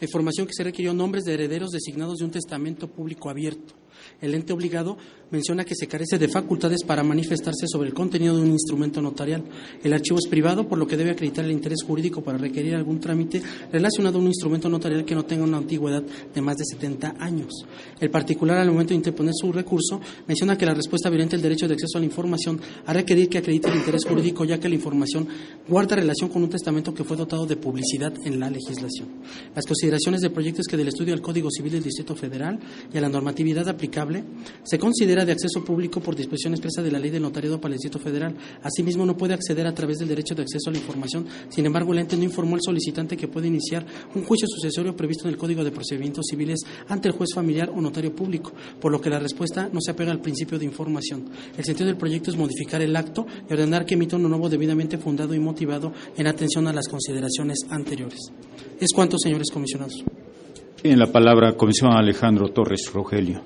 La información que se requirió nombres de herederos designados de un testamento público abierto el ente obligado menciona que se carece de facultades para manifestarse sobre el contenido de un instrumento notarial. El archivo es privado, por lo que debe acreditar el interés jurídico para requerir algún trámite relacionado a un instrumento notarial que no tenga una antigüedad de más de 70 años. El particular, al momento de interponer su recurso, menciona que la respuesta violenta el derecho de acceso a la información a requerir que acredite el interés jurídico, ya que la información guarda relación con un testamento que fue dotado de publicidad en la legislación. Las consideraciones de proyectos que del estudio al Código Civil del Distrito Federal y a la normatividad aplicable se considera de acceso público por disposición expresa de la ley del notariado para el Distrito Federal. Asimismo, no puede acceder a través del derecho de acceso a la información. Sin embargo, el ente no informó al solicitante que puede iniciar un juicio sucesorio previsto en el Código de Procedimientos Civiles ante el juez familiar o notario público, por lo que la respuesta no se apega al principio de información. El sentido del proyecto es modificar el acto y ordenar que emita uno nuevo debidamente fundado y motivado en atención a las consideraciones anteriores. Es cuanto, señores comisionados. En la palabra, comisión Alejandro Torres Rogelio.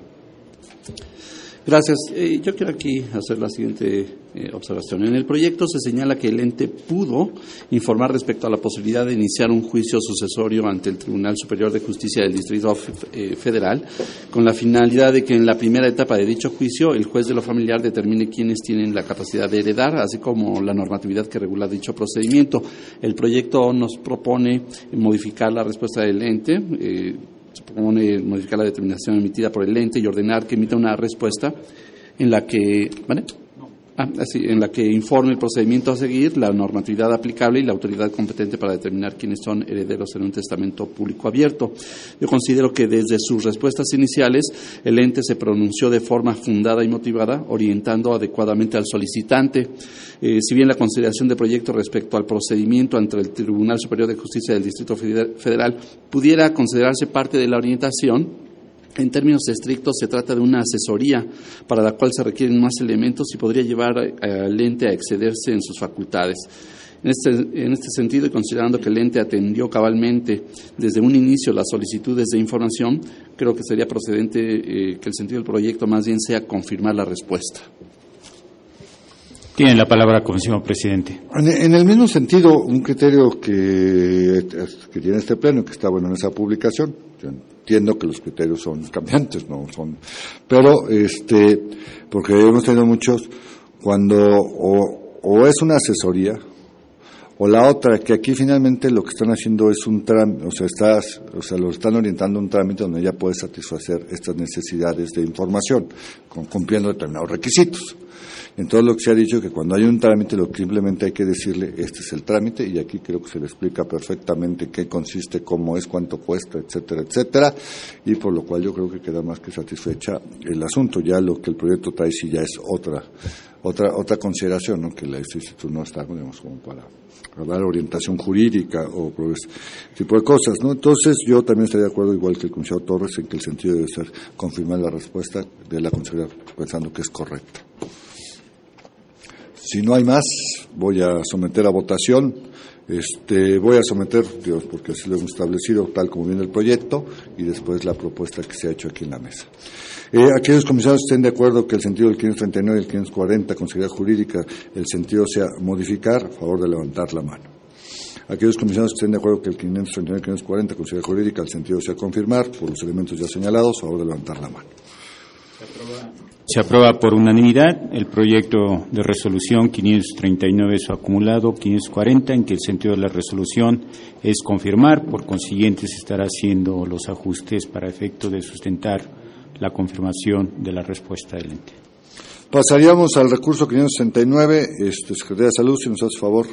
Gracias. Eh, yo quiero aquí hacer la siguiente eh, observación. En el proyecto se señala que el ente pudo informar respecto a la posibilidad de iniciar un juicio sucesorio ante el Tribunal Superior de Justicia del Distrito eh, Federal, con la finalidad de que en la primera etapa de dicho juicio el juez de lo familiar determine quiénes tienen la capacidad de heredar, así como la normatividad que regula dicho procedimiento. El proyecto nos propone modificar la respuesta del ente se propone modificar la determinación emitida por el ente y ordenar que emita una respuesta en la que, ¿vale? Ah, en la que informe el procedimiento a seguir, la normatividad aplicable y la autoridad competente para determinar quiénes son herederos en un testamento público abierto. Yo considero que desde sus respuestas iniciales el ente se pronunció de forma fundada y motivada, orientando adecuadamente al solicitante. Eh, si bien la consideración de proyecto respecto al procedimiento ante el Tribunal Superior de Justicia del Distrito Federal pudiera considerarse parte de la orientación, en términos estrictos, se trata de una asesoría para la cual se requieren más elementos y podría llevar al ente a excederse en sus facultades. En este, en este sentido, y considerando que el ente atendió cabalmente desde un inicio las solicitudes de información, creo que sería procedente eh, que el sentido del proyecto más bien sea confirmar la respuesta. Tiene la palabra, Comisión Presidente. En, el mismo sentido, un criterio que, que tiene este pleno, que está bueno en esa publicación, entiendo que los criterios son cambiantes, no son, pero este, porque hemos tenido muchos cuando o, es una asesoría o la otra que aquí finalmente lo que están haciendo es un trámite, o sea, estás, o sea, lo están orientando a un trámite donde ya puede satisfacer estas necesidades de información, cumpliendo determinados requisitos. Entonces lo que se ha dicho es que cuando hay un trámite lo que simplemente hay que decirle este es el trámite y aquí creo que se le explica perfectamente qué consiste, cómo es, cuánto cuesta, etcétera, etcétera, y por lo cual yo creo que queda más que satisfecha el asunto. Ya lo que el proyecto trae sí ya es otra otra otra consideración, ¿no? que la, instituto no está, digamos, como para, dar orientación jurídica o ese tipo de cosas, ¿no? Entonces yo también estaría de acuerdo, igual que el comisario Torres, en que el sentido debe ser confirmar la respuesta de la consejería pensando que es correcta. Si no hay más, voy a someter a votación. Este, voy a someter, Dios, porque así lo hemos establecido, tal como viene el proyecto, y después la propuesta que se ha hecho aquí en la mesa. Eh, aquellos comisarios estén de acuerdo que el sentido del 539 y el 540, Consejería Jurídica, el sentido sea modificar, a favor de levantar la mano. Aquellos comisarios que estén de acuerdo que el 539 y el 540, Consejería Jurídica, el sentido sea confirmar, por los elementos ya señalados, a favor de levantar la mano. Se aprueba por unanimidad el proyecto de resolución 539 su acumulado 540 en que el sentido de la resolución es confirmar, por consiguiente se estará haciendo los ajustes para efecto de sustentar la confirmación de la respuesta del ente. Pasaríamos al recurso 569, este, Secretaría de Salud, si nos hace favor.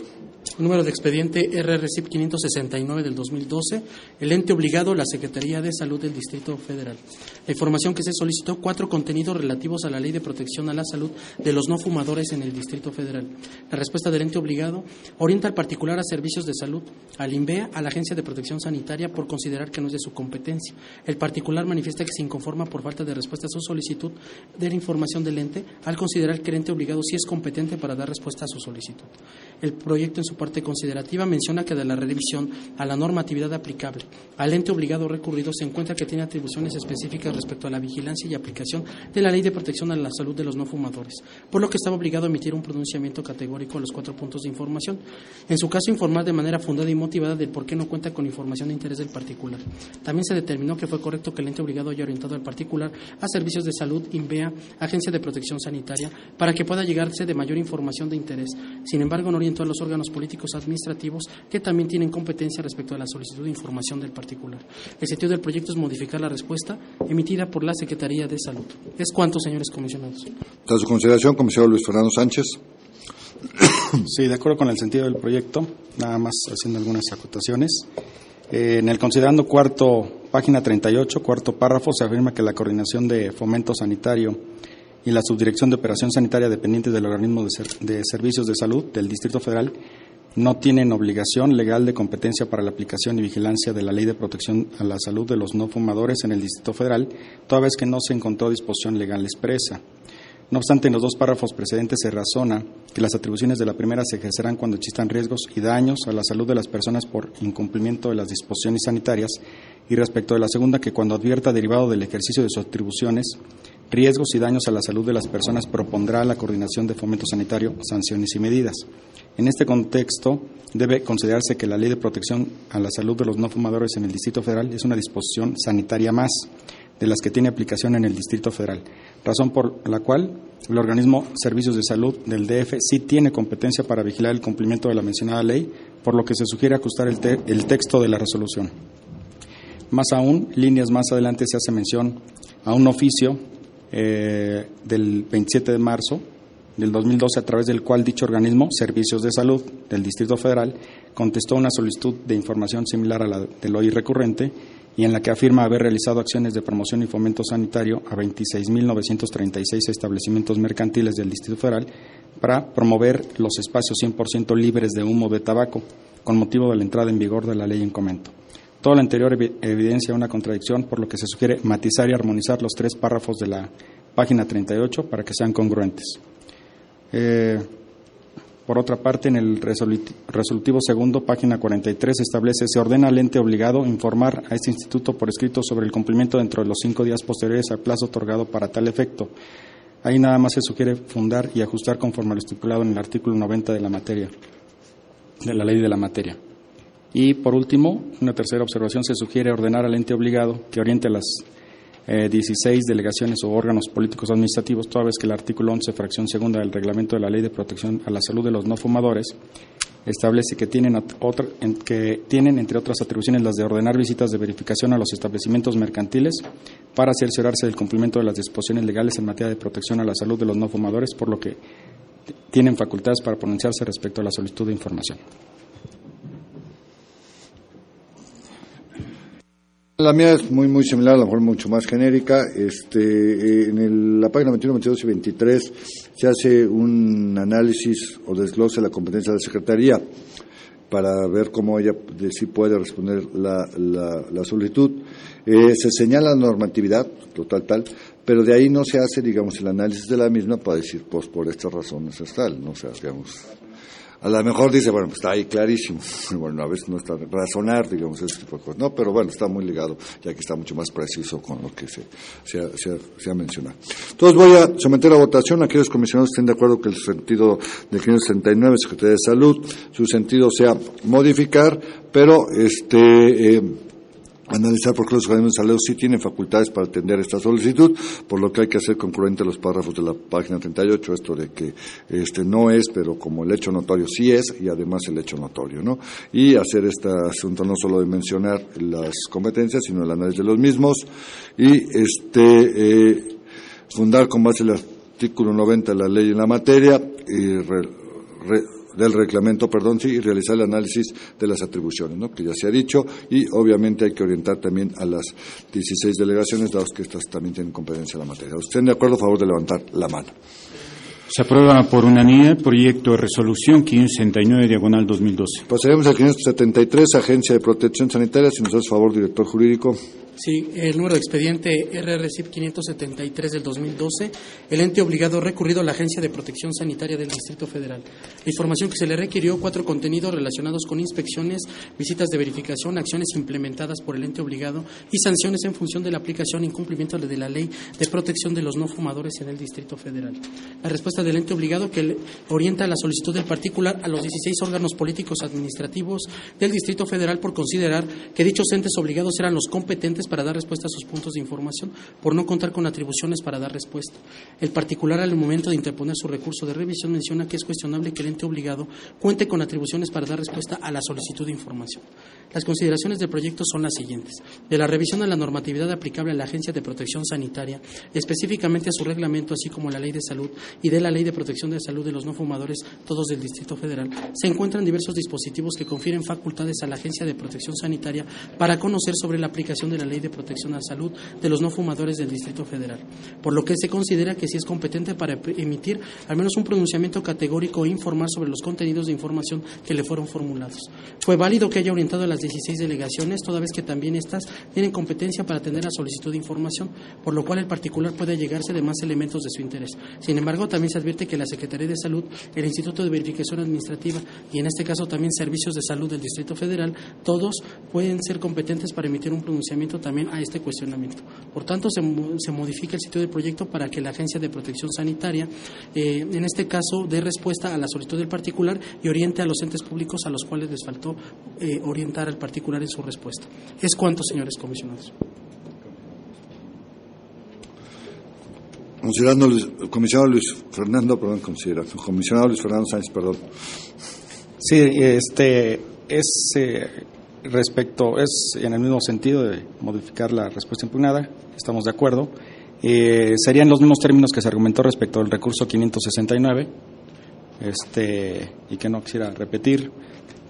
Número de expediente RRCIP 569 del 2012. El ente obligado, la Secretaría de Salud del Distrito Federal. La información que se solicitó, cuatro contenidos relativos a la Ley de Protección a la Salud de los no fumadores en el Distrito Federal. La respuesta del ente obligado orienta al particular a servicios de salud, al INVEA, a la Agencia de Protección Sanitaria, por considerar que no es de su competencia. El particular manifiesta que se inconforma por falta de respuesta a su solicitud de la información del ente, al considerar que el ente obligado sí es competente para dar respuesta a su solicitud. El proyecto en su parte considerativa menciona que de la revisión a la normatividad aplicable al ente obligado recurrido se encuentra que tiene atribuciones específicas respecto a la vigilancia y aplicación de la Ley de Protección a la Salud de los no fumadores, por lo que estaba obligado a emitir un pronunciamiento categórico a los cuatro puntos de información. En su caso, informar de manera fundada y motivada del por qué no cuenta con información de interés del particular. También se determinó que fue correcto que el ente obligado haya orientado al particular a servicios de salud, INVEA, Agencia de Protección Sanitaria, para que pueda llegarse de mayor información de interés. Sin embargo, no orientó a los órganos políticos administrativos que también tienen competencia respecto a la solicitud de información del particular. El sentido del proyecto es modificar la respuesta emitida por la Secretaría de Salud. ¿Es cuánto, señores comisionados? A su consideración, comisionado Luis Fernando Sánchez. *coughs* Sí, de acuerdo con el sentido del proyecto, nada más haciendo algunas acotaciones. Eh, en el considerando cuarto, página 38, cuarto párrafo, se afirma que la coordinación de fomento sanitario y la subdirección de operación sanitaria dependientes del organismo de servicios de salud del Distrito Federal no tienen obligación legal de competencia para la aplicación y vigilancia de la Ley de Protección a la Salud de los No Fumadores en el Distrito Federal, toda vez que no se encontró disposición legal expresa. No obstante, en los dos párrafos precedentes se razona que las atribuciones de la primera se ejercerán cuando existan riesgos y daños a la salud de las personas por incumplimiento de las disposiciones sanitarias y respecto de la segunda que cuando advierta derivado del ejercicio de sus atribuciones riesgos y daños a la salud de las personas propondrá la coordinación de fomento sanitario sanciones y medidas. En este contexto, debe considerarse que la Ley de Protección a la Salud de los No Fumadores en el Distrito Federal es una disposición sanitaria más de las que tiene aplicación en el Distrito Federal, razón por la cual el organismo Servicios de Salud del DF sí tiene competencia para vigilar el cumplimiento de la mencionada ley, por lo que se sugiere ajustar el, el texto de la resolución. Más aún, líneas más adelante se hace mención a un oficio eh, del 27 de marzo del 2012, a través del cual dicho organismo, Servicios de Salud del Distrito Federal, contestó una solicitud de información similar a la del hoy recurrente y en la que afirma haber realizado acciones de promoción y fomento sanitario a 26.936 establecimientos mercantiles del Distrito Federal para promover los espacios 100% libres de humo de tabaco, con motivo de la entrada en vigor de la ley en comento. Todo lo anterior evidencia una contradicción, por lo que se sugiere matizar y armonizar los tres párrafos de la página 38 para que sean congruentes. Eh, por otra parte, en el resolutivo segundo, página 43, establece, se ordena al ente obligado informar a este instituto por escrito sobre el cumplimiento dentro de los cinco días posteriores al plazo otorgado para tal efecto. Ahí nada más se sugiere fundar y ajustar conforme a lo estipulado en el artículo 90 de la materia, de la ley de la materia. Y por último, una tercera observación, se sugiere ordenar al ente obligado que oriente las 16 eh, delegaciones o órganos políticos administrativos, toda vez que el artículo 11, fracción segunda del reglamento de la Ley de Protección a la Salud de los No Fumadores establece que tienen, que tienen, entre otras atribuciones, las de ordenar visitas de verificación a los establecimientos mercantiles para cerciorarse del cumplimiento de las disposiciones legales en materia de protección a la salud de los no fumadores, por lo que tienen facultades para pronunciarse respecto a la solicitud de información. La mía es muy muy similar, a lo mejor mucho más genérica. Este, eh, en la página 21, 22 y 23 se hace un análisis o desglose de la competencia de la Secretaría para ver cómo ella de, si puede responder la, la, solicitud. Eh, se señala la normatividad, total, tal, pero de ahí no se hace, digamos, el análisis de la misma para decir, pues por estas razones es tal, no o sea, digamos, a lo mejor dice, bueno, pues está ahí clarísimo. *laughs* Bueno, a veces no está razonar, digamos, ese tipo de cosas. No, pero bueno, está muy ligado, ya que está mucho más preciso con lo que se, se, ha, mencionado. Entonces voy a someter a votación. Aquellos comisionados estén de acuerdo que el sentido del 569, Secretaría de Salud, su sentido sea modificar, pero este. Eh, analizar por qué los organismos de salud sí tienen facultades para atender esta solicitud, por lo que hay que hacer concurrente los párrafos de la página 38, esto de que este no es, pero como el hecho notorio sí es, y además el hecho notorio, ¿no? Y hacer este asunto no solo de mencionar las competencias, sino el análisis de los mismos, y este eh, fundar con base el artículo 90 de la ley en la materia, y del reglamento, perdón, sí, y realizar el análisis de las atribuciones, ¿no? que ya se ha dicho, y obviamente hay que orientar también a las 16 delegaciones, dados que estas también tienen competencia en la materia. ¿Estén de acuerdo? A favor de levantar la mano. Se aprueba por unanimidad el proyecto de resolución 569 diagonal 2012. Pasaremos al 573, Agencia de Protección Sanitaria. Si nos hace favor, director jurídico. Sí, el número de expediente RRCIP 573 del 2012, el ente obligado recurrido a la Agencia de Protección Sanitaria del Distrito Federal. Información que se le requirió, cuatro contenidos relacionados con inspecciones, visitas de verificación, acciones implementadas por el ente obligado y sanciones en función de la aplicación e incumplimiento de la Ley de Protección de los No Fumadores en el Distrito Federal. La respuesta del ente obligado que orienta la solicitud del particular a los 16 órganos políticos administrativos del Distrito Federal por considerar que dichos entes obligados eran los competentes para dar respuesta a sus puntos de información por no contar con atribuciones para dar respuesta. El particular al momento de interponer su recurso de revisión menciona que es cuestionable que el ente obligado cuente con atribuciones para dar respuesta a la solicitud de información. Las consideraciones del proyecto son las siguientes. De la revisión a la normatividad aplicable a la Agencia de Protección Sanitaria, específicamente a su reglamento, así como la Ley de Salud y de la Ley de Protección de Salud de los no fumadores, todos del Distrito Federal, se encuentran diversos dispositivos que confieren facultades a la Agencia de Protección Sanitaria para conocer sobre la aplicación de la Ley de Protección a la Salud de los no fumadores del Distrito Federal, por lo que se considera que sí es competente para emitir al menos un pronunciamiento categórico e informar sobre los contenidos de información que le fueron formulados. Fue válido que haya orientado a las 16 delegaciones, toda vez que también estas tienen competencia para atender a solicitud de información, por lo cual el particular puede llegarse de más elementos de su interés. Sin embargo, también se advierte que la Secretaría de Salud, el Instituto de Verificación Administrativa y en este caso también Servicios de Salud del Distrito Federal, todos pueden ser competentes para emitir un pronunciamiento también a este cuestionamiento. Por tanto, se, modifica el sitio del proyecto para que la Agencia de Protección Sanitaria, eh, en este caso, dé respuesta a la solicitud del particular y oriente a los entes públicos a los cuales les faltó eh, orientar al particular en su respuesta. ¿Es cuánto, señores comisionados? Considerando el comisionado Luis Fernando, perdón, considerando, comisionado Luis Fernando Sánchez, perdón. Sí, este es eh, respecto, es en el mismo sentido de modificar la respuesta impugnada, estamos de acuerdo. Eh, serían los mismos términos que se argumentó respecto al recurso 569, este, y que no quisiera repetir,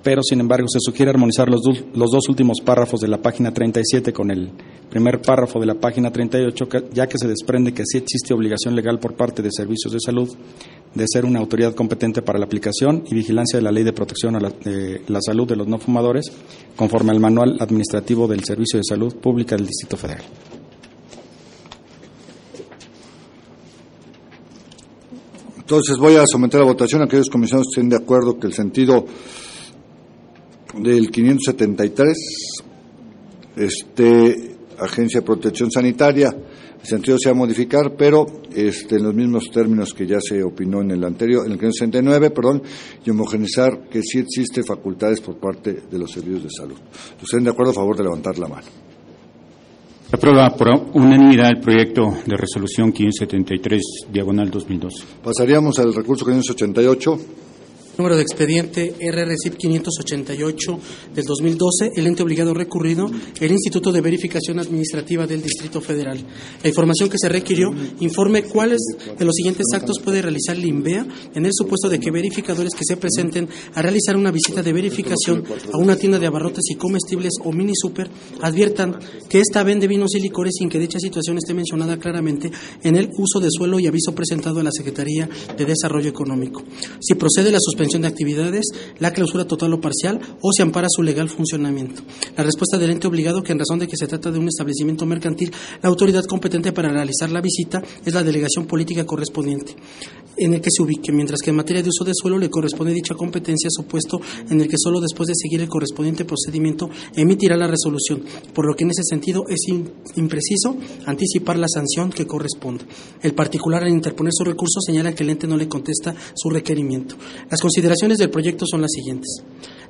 pero sin embargo se sugiere armonizar los, los dos últimos párrafos de la página 37 con el primer párrafo de la página 38, ya que se desprende que sí existe obligación legal por parte de servicios de salud de ser una autoridad competente para la aplicación y vigilancia de la Ley de Protección a la, la Salud de los No Fumadores, conforme al Manual Administrativo del Servicio de Salud Pública del Distrito Federal. Entonces voy a someter a votación a aquellos comisionados que estén de acuerdo que el sentido del 573, este, Agencia de Protección Sanitaria, el sentido se va a modificar, pero este, en los mismos términos que ya se opinó en el anterior, en el 569, perdón, y homogenizar que sí existe facultades por parte de los servicios de salud. ¿Están de acuerdo? A favor de levantar la mano. Se aprueba por unanimidad el proyecto de resolución 573, diagonal 2002. Pasaríamos al recurso 588. Número de expediente RRCIP 588 del 2012, el ente obligado recurrido, el Instituto de Verificación Administrativa del Distrito Federal. La información que se requirió informe cuáles de los siguientes actos puede realizar el INVEA en el supuesto de que verificadores que se presenten a realizar una visita de verificación a una tienda de abarrotes y comestibles o mini super adviertan que esta vende vinos y licores sin que dicha situación esté mencionada claramente en el uso de suelo y aviso presentado a la Secretaría de Desarrollo Económico. Si procede la suspensión de actividades, la clausura total o parcial o se ampara su legal funcionamiento. La respuesta del ente obligado que en razón de que se trata de un establecimiento mercantil, la autoridad competente para realizar la visita es la delegación política correspondiente en el que se ubique, mientras que en materia de uso de suelo le corresponde dicha competencia supuesto en el que solo después de seguir el correspondiente procedimiento emitirá la resolución, por lo que en ese sentido es impreciso anticipar la sanción que corresponda. El particular al interponer su recurso señala que el ente no le contesta su requerimiento. Las consideraciones del proyecto son las siguientes.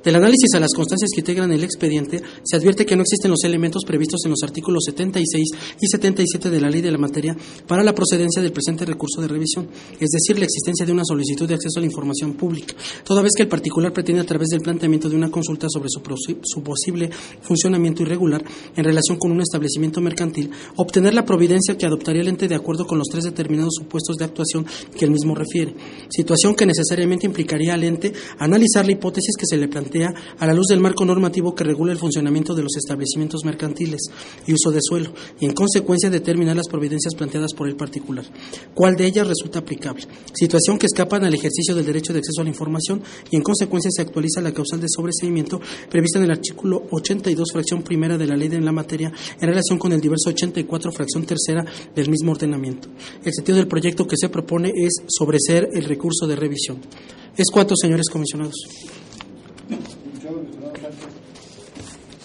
Del análisis a las constancias que integran el expediente, se advierte que no existen los elementos previstos en los artículos 76 y 77 de la ley de la materia para la procedencia del presente recurso de revisión, es decir, la existencia de una solicitud de acceso a la información pública, toda vez que el particular pretende a través del planteamiento de una consulta sobre su, posible funcionamiento irregular en relación con un establecimiento mercantil, obtener la providencia que adoptaría el ente de acuerdo con los tres determinados supuestos de actuación que el mismo refiere, situación que necesariamente implicaría al ente analizar la hipótesis que se le plantea a la luz del marco normativo que regula el funcionamiento de los establecimientos mercantiles y uso de suelo, y en consecuencia determinar las providencias planteadas por el particular. ¿Cuál de ellas resulta aplicable? Situación que escapan al ejercicio del derecho de acceso a la información y en consecuencia se actualiza la causal de sobreseimiento prevista en el artículo 82, fracción primera de la ley de la materia en relación con el diverso 84, fracción tercera del mismo ordenamiento. El sentido del proyecto que se propone es sobreseer el recurso de revisión. Es cuanto, señores comisionados.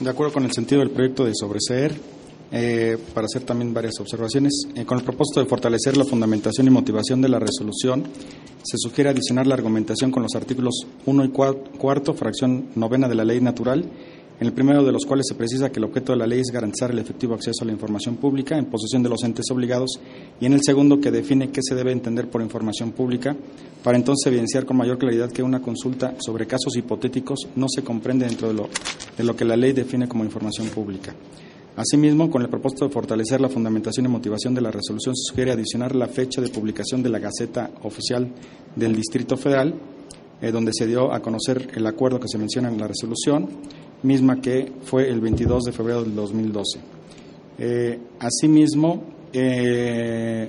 De acuerdo con el sentido del proyecto de sobreseer, eh, para hacer también varias observaciones, eh, con el propósito de fortalecer la fundamentación y motivación de la resolución, se sugiere adicionar la argumentación con los artículos 1 y 4, fracción novena de la ley natural en el primero de los cuales se precisa que el objeto de la ley es garantizar el efectivo acceso a la información pública en posesión de los entes obligados, y en el segundo que define qué se debe entender por información pública, para entonces evidenciar con mayor claridad que una consulta sobre casos hipotéticos no se comprende dentro de lo, que la ley define como información pública. Asimismo, con el propósito de fortalecer la fundamentación y motivación de la resolución, se sugiere adicionar la fecha de publicación de la Gaceta Oficial del Distrito Federal, eh, donde se dio a conocer el acuerdo que se menciona en la resolución, misma que fue el 22 de febrero del 2012. Eh, asimismo, eh,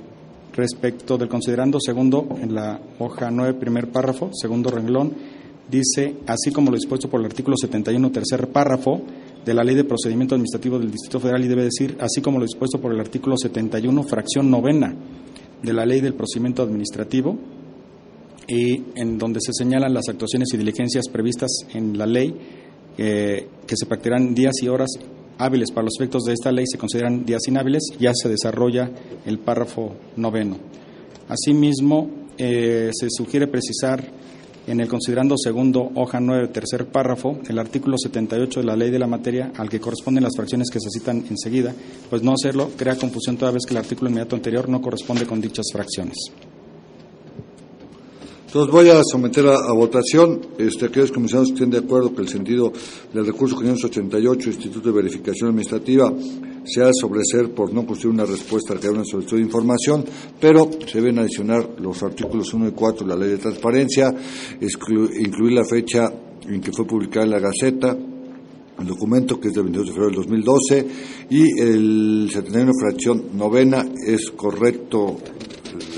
respecto del considerando segundo, en la hoja 9, primer párrafo, segundo renglón, dice, así como lo dispuesto por el artículo 71, tercer párrafo de la Ley de Procedimiento Administrativo del Distrito Federal, y debe decir, así como lo dispuesto por el artículo 71, fracción novena de la Ley del Procedimiento Administrativo, y en donde se señalan las actuaciones y diligencias previstas en la ley eh, que se practicarán días y horas hábiles para los efectos de esta ley se consideran días inhábiles, ya se desarrolla el párrafo noveno. Asimismo, eh, se sugiere precisar en el considerando segundo, hoja 9, tercer párrafo, el artículo 78 de la ley de la materia al que corresponden las fracciones que se citan enseguida, pues no hacerlo crea confusión toda vez que el artículo inmediato anterior no corresponde con dichas fracciones. Entonces voy a someter a, votación. Este, aquellos comisionados estén de acuerdo que el sentido del recurso 588, Instituto de Verificación Administrativa, sea sobreser por no construir una respuesta que haya una solicitud de información, pero se deben adicionar los artículos 1 y 4 de la Ley de Transparencia, incluir la fecha en que fue publicada en la Gaceta, el documento que es del 22 de febrero del 2012 y el 71 fracción novena es correcto,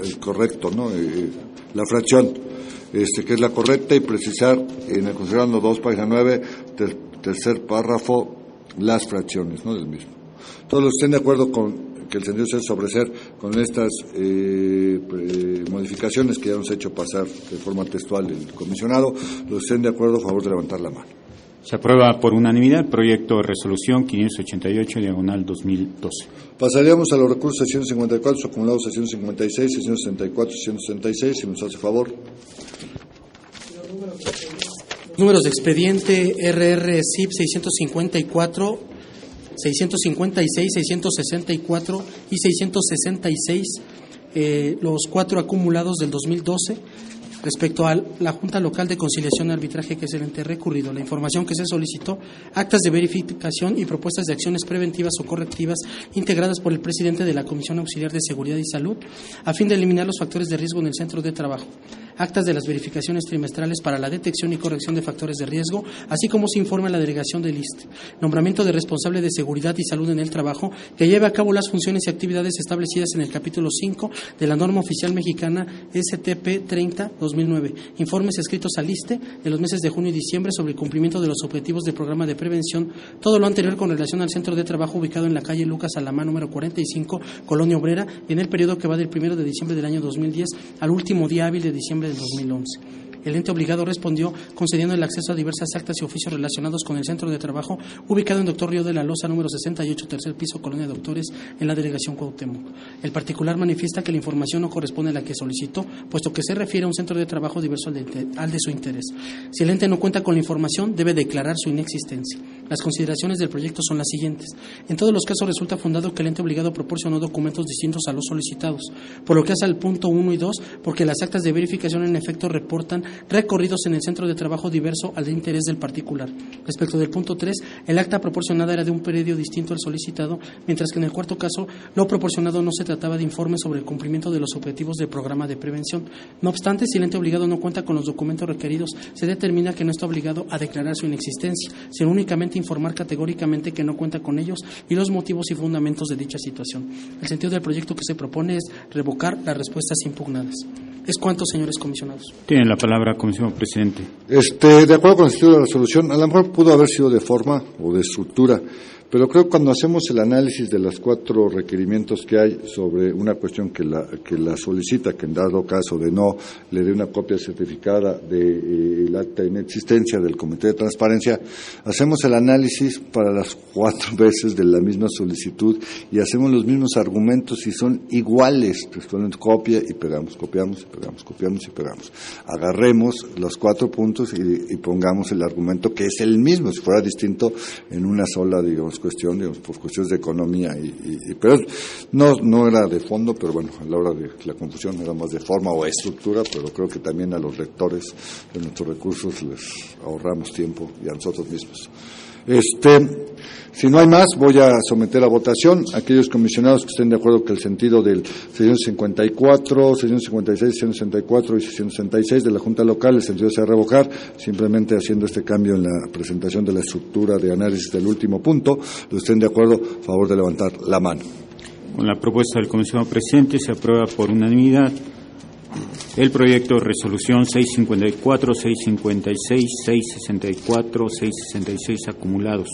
el correcto, ¿no? Eh, la fracción este, que es la correcta, y precisar en el considerando 2, página 9, tercer párrafo, las fracciones ¿no? del mismo. Todos los estén de acuerdo con que el sentido sea sobreser con estas eh, modificaciones que ya hemos hecho pasar de forma textual el comisionado, los estén de acuerdo, a favor de levantar la mano. Se aprueba por unanimidad el proyecto de resolución 588, diagonal 2012. Pasaríamos a los recursos 654, acumulados 656, 664, 666, si nos hace favor. Números de expediente RR SIP 654, 656, 664 y 666, eh, los cuatro acumulados del 2012 Respecto a la Junta Local de Conciliación y Arbitraje, que es el ente recurrido, la información que se solicitó, actas de verificación y propuestas de acciones preventivas o correctivas integradas por el presidente de la Comisión Auxiliar de Seguridad y Salud, a fin de eliminar los factores de riesgo en el centro de trabajo, actas de las verificaciones trimestrales para la detección y corrección de factores de riesgo, así como se informa a la delegación del IST, nombramiento de responsable de seguridad y salud en el trabajo, que lleve a cabo las funciones y actividades establecidas en el capítulo 5 de la norma oficial mexicana STP 30 2009. Informes escritos al ISTE de los meses de junio y diciembre sobre el cumplimiento de los objetivos del programa de prevención, todo lo anterior con relación al centro de trabajo ubicado en la calle Lucas Alamán número 45, Colonia Obrera, en el periodo que va del 1 de diciembre del año 2010 al último día hábil de diciembre del 2011. El ente obligado respondió concediendo el acceso a diversas actas y oficios relacionados con el centro de trabajo ubicado en Doctor Río de la Loza, número 68, tercer piso, Colonia Doctores, en la delegación Cuauhtémoc. El particular manifiesta que la información no corresponde a la que solicitó, puesto que se refiere a un centro de trabajo diverso al de, al de su interés. Si el ente no cuenta con la información, debe declarar su inexistencia. Las consideraciones del proyecto son las siguientes. En todos los casos resulta fundado que el ente obligado proporcionó documentos distintos a los solicitados, por lo que hace al punto 1 y 2, porque las actas de verificación en efecto reportan recorridos en el centro de trabajo diverso al de interés del particular. Respecto del punto 3, el acta proporcionada era de un periodo distinto al solicitado, mientras que en el cuarto caso, lo proporcionado no se trataba de informes sobre el cumplimiento de los objetivos del programa de prevención. No obstante, si el ente obligado no cuenta con los documentos requeridos, se determina que no está obligado a declarar su inexistencia, sino únicamente informar categóricamente que no cuenta con ellos y los motivos y fundamentos de dicha situación. El sentido del proyecto que se propone es revocar las respuestas impugnadas. Es cuanto, señores comisionados. Tienen la palabra, comisionado presidente. Este, de acuerdo con el sentido de la resolución, a lo mejor pudo haber sido de forma o de estructura, pero creo que cuando hacemos el análisis de los cuatro requerimientos que hay sobre una cuestión que la, que la solicita, que en dado caso de no le dé una copia certificada del de, eh, acta inexistencia del Comité de Transparencia, hacemos el análisis para las cuatro *laughs* veces de la misma solicitud y hacemos los mismos argumentos y son iguales. Textualmente copia y pegamos, copiamos y pegamos, copiamos y pegamos. Agarremos los cuatro puntos y, y pongamos el argumento que es el mismo, si fuera distinto en una sola, digamos, cuestión, digamos, por cuestiones de economía, y, y, pero no, no era de fondo, pero bueno, a la hora de la confusión era más de forma o estructura, pero creo que también a los lectores de nuestros recursos les ahorramos tiempo y a nosotros mismos. Este, si no hay más, voy a someter a votación aquellos comisionados que estén de acuerdo que el sentido del 654, 656, 664 y 666 de la Junta Local, el sentido sea revocar, simplemente haciendo este cambio en la presentación de la estructura de análisis del último punto. Los estén de acuerdo, favor de levantar la mano. Con la propuesta del comisionado presidente se aprueba por unanimidad el proyecto de resolución 654, 656, 664, 666 acumulados.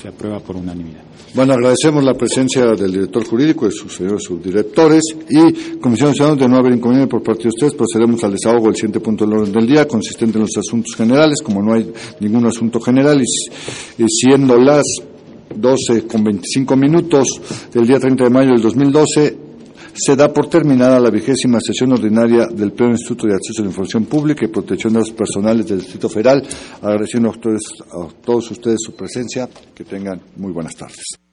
Se aprueba por unanimidad. Bueno, agradecemos la presencia del director jurídico de sus señores subdirectores y Comisión Ciudadana de no haber inconveniente por parte de ustedes, procedemos al desahogo del siguiente punto del orden del día, consistente en los asuntos generales, como no hay ningún asunto general y, y siendo las 12 con 25 minutos del día 30 de mayo del 2012, se da por terminada la vigésima sesión ordinaria del Pleno Instituto de Acceso a la Información Pública y Protección de los Personales del Distrito Federal. Agradeciendo a, ustedes, a todos ustedes su presencia. Que tengan muy buenas tardes.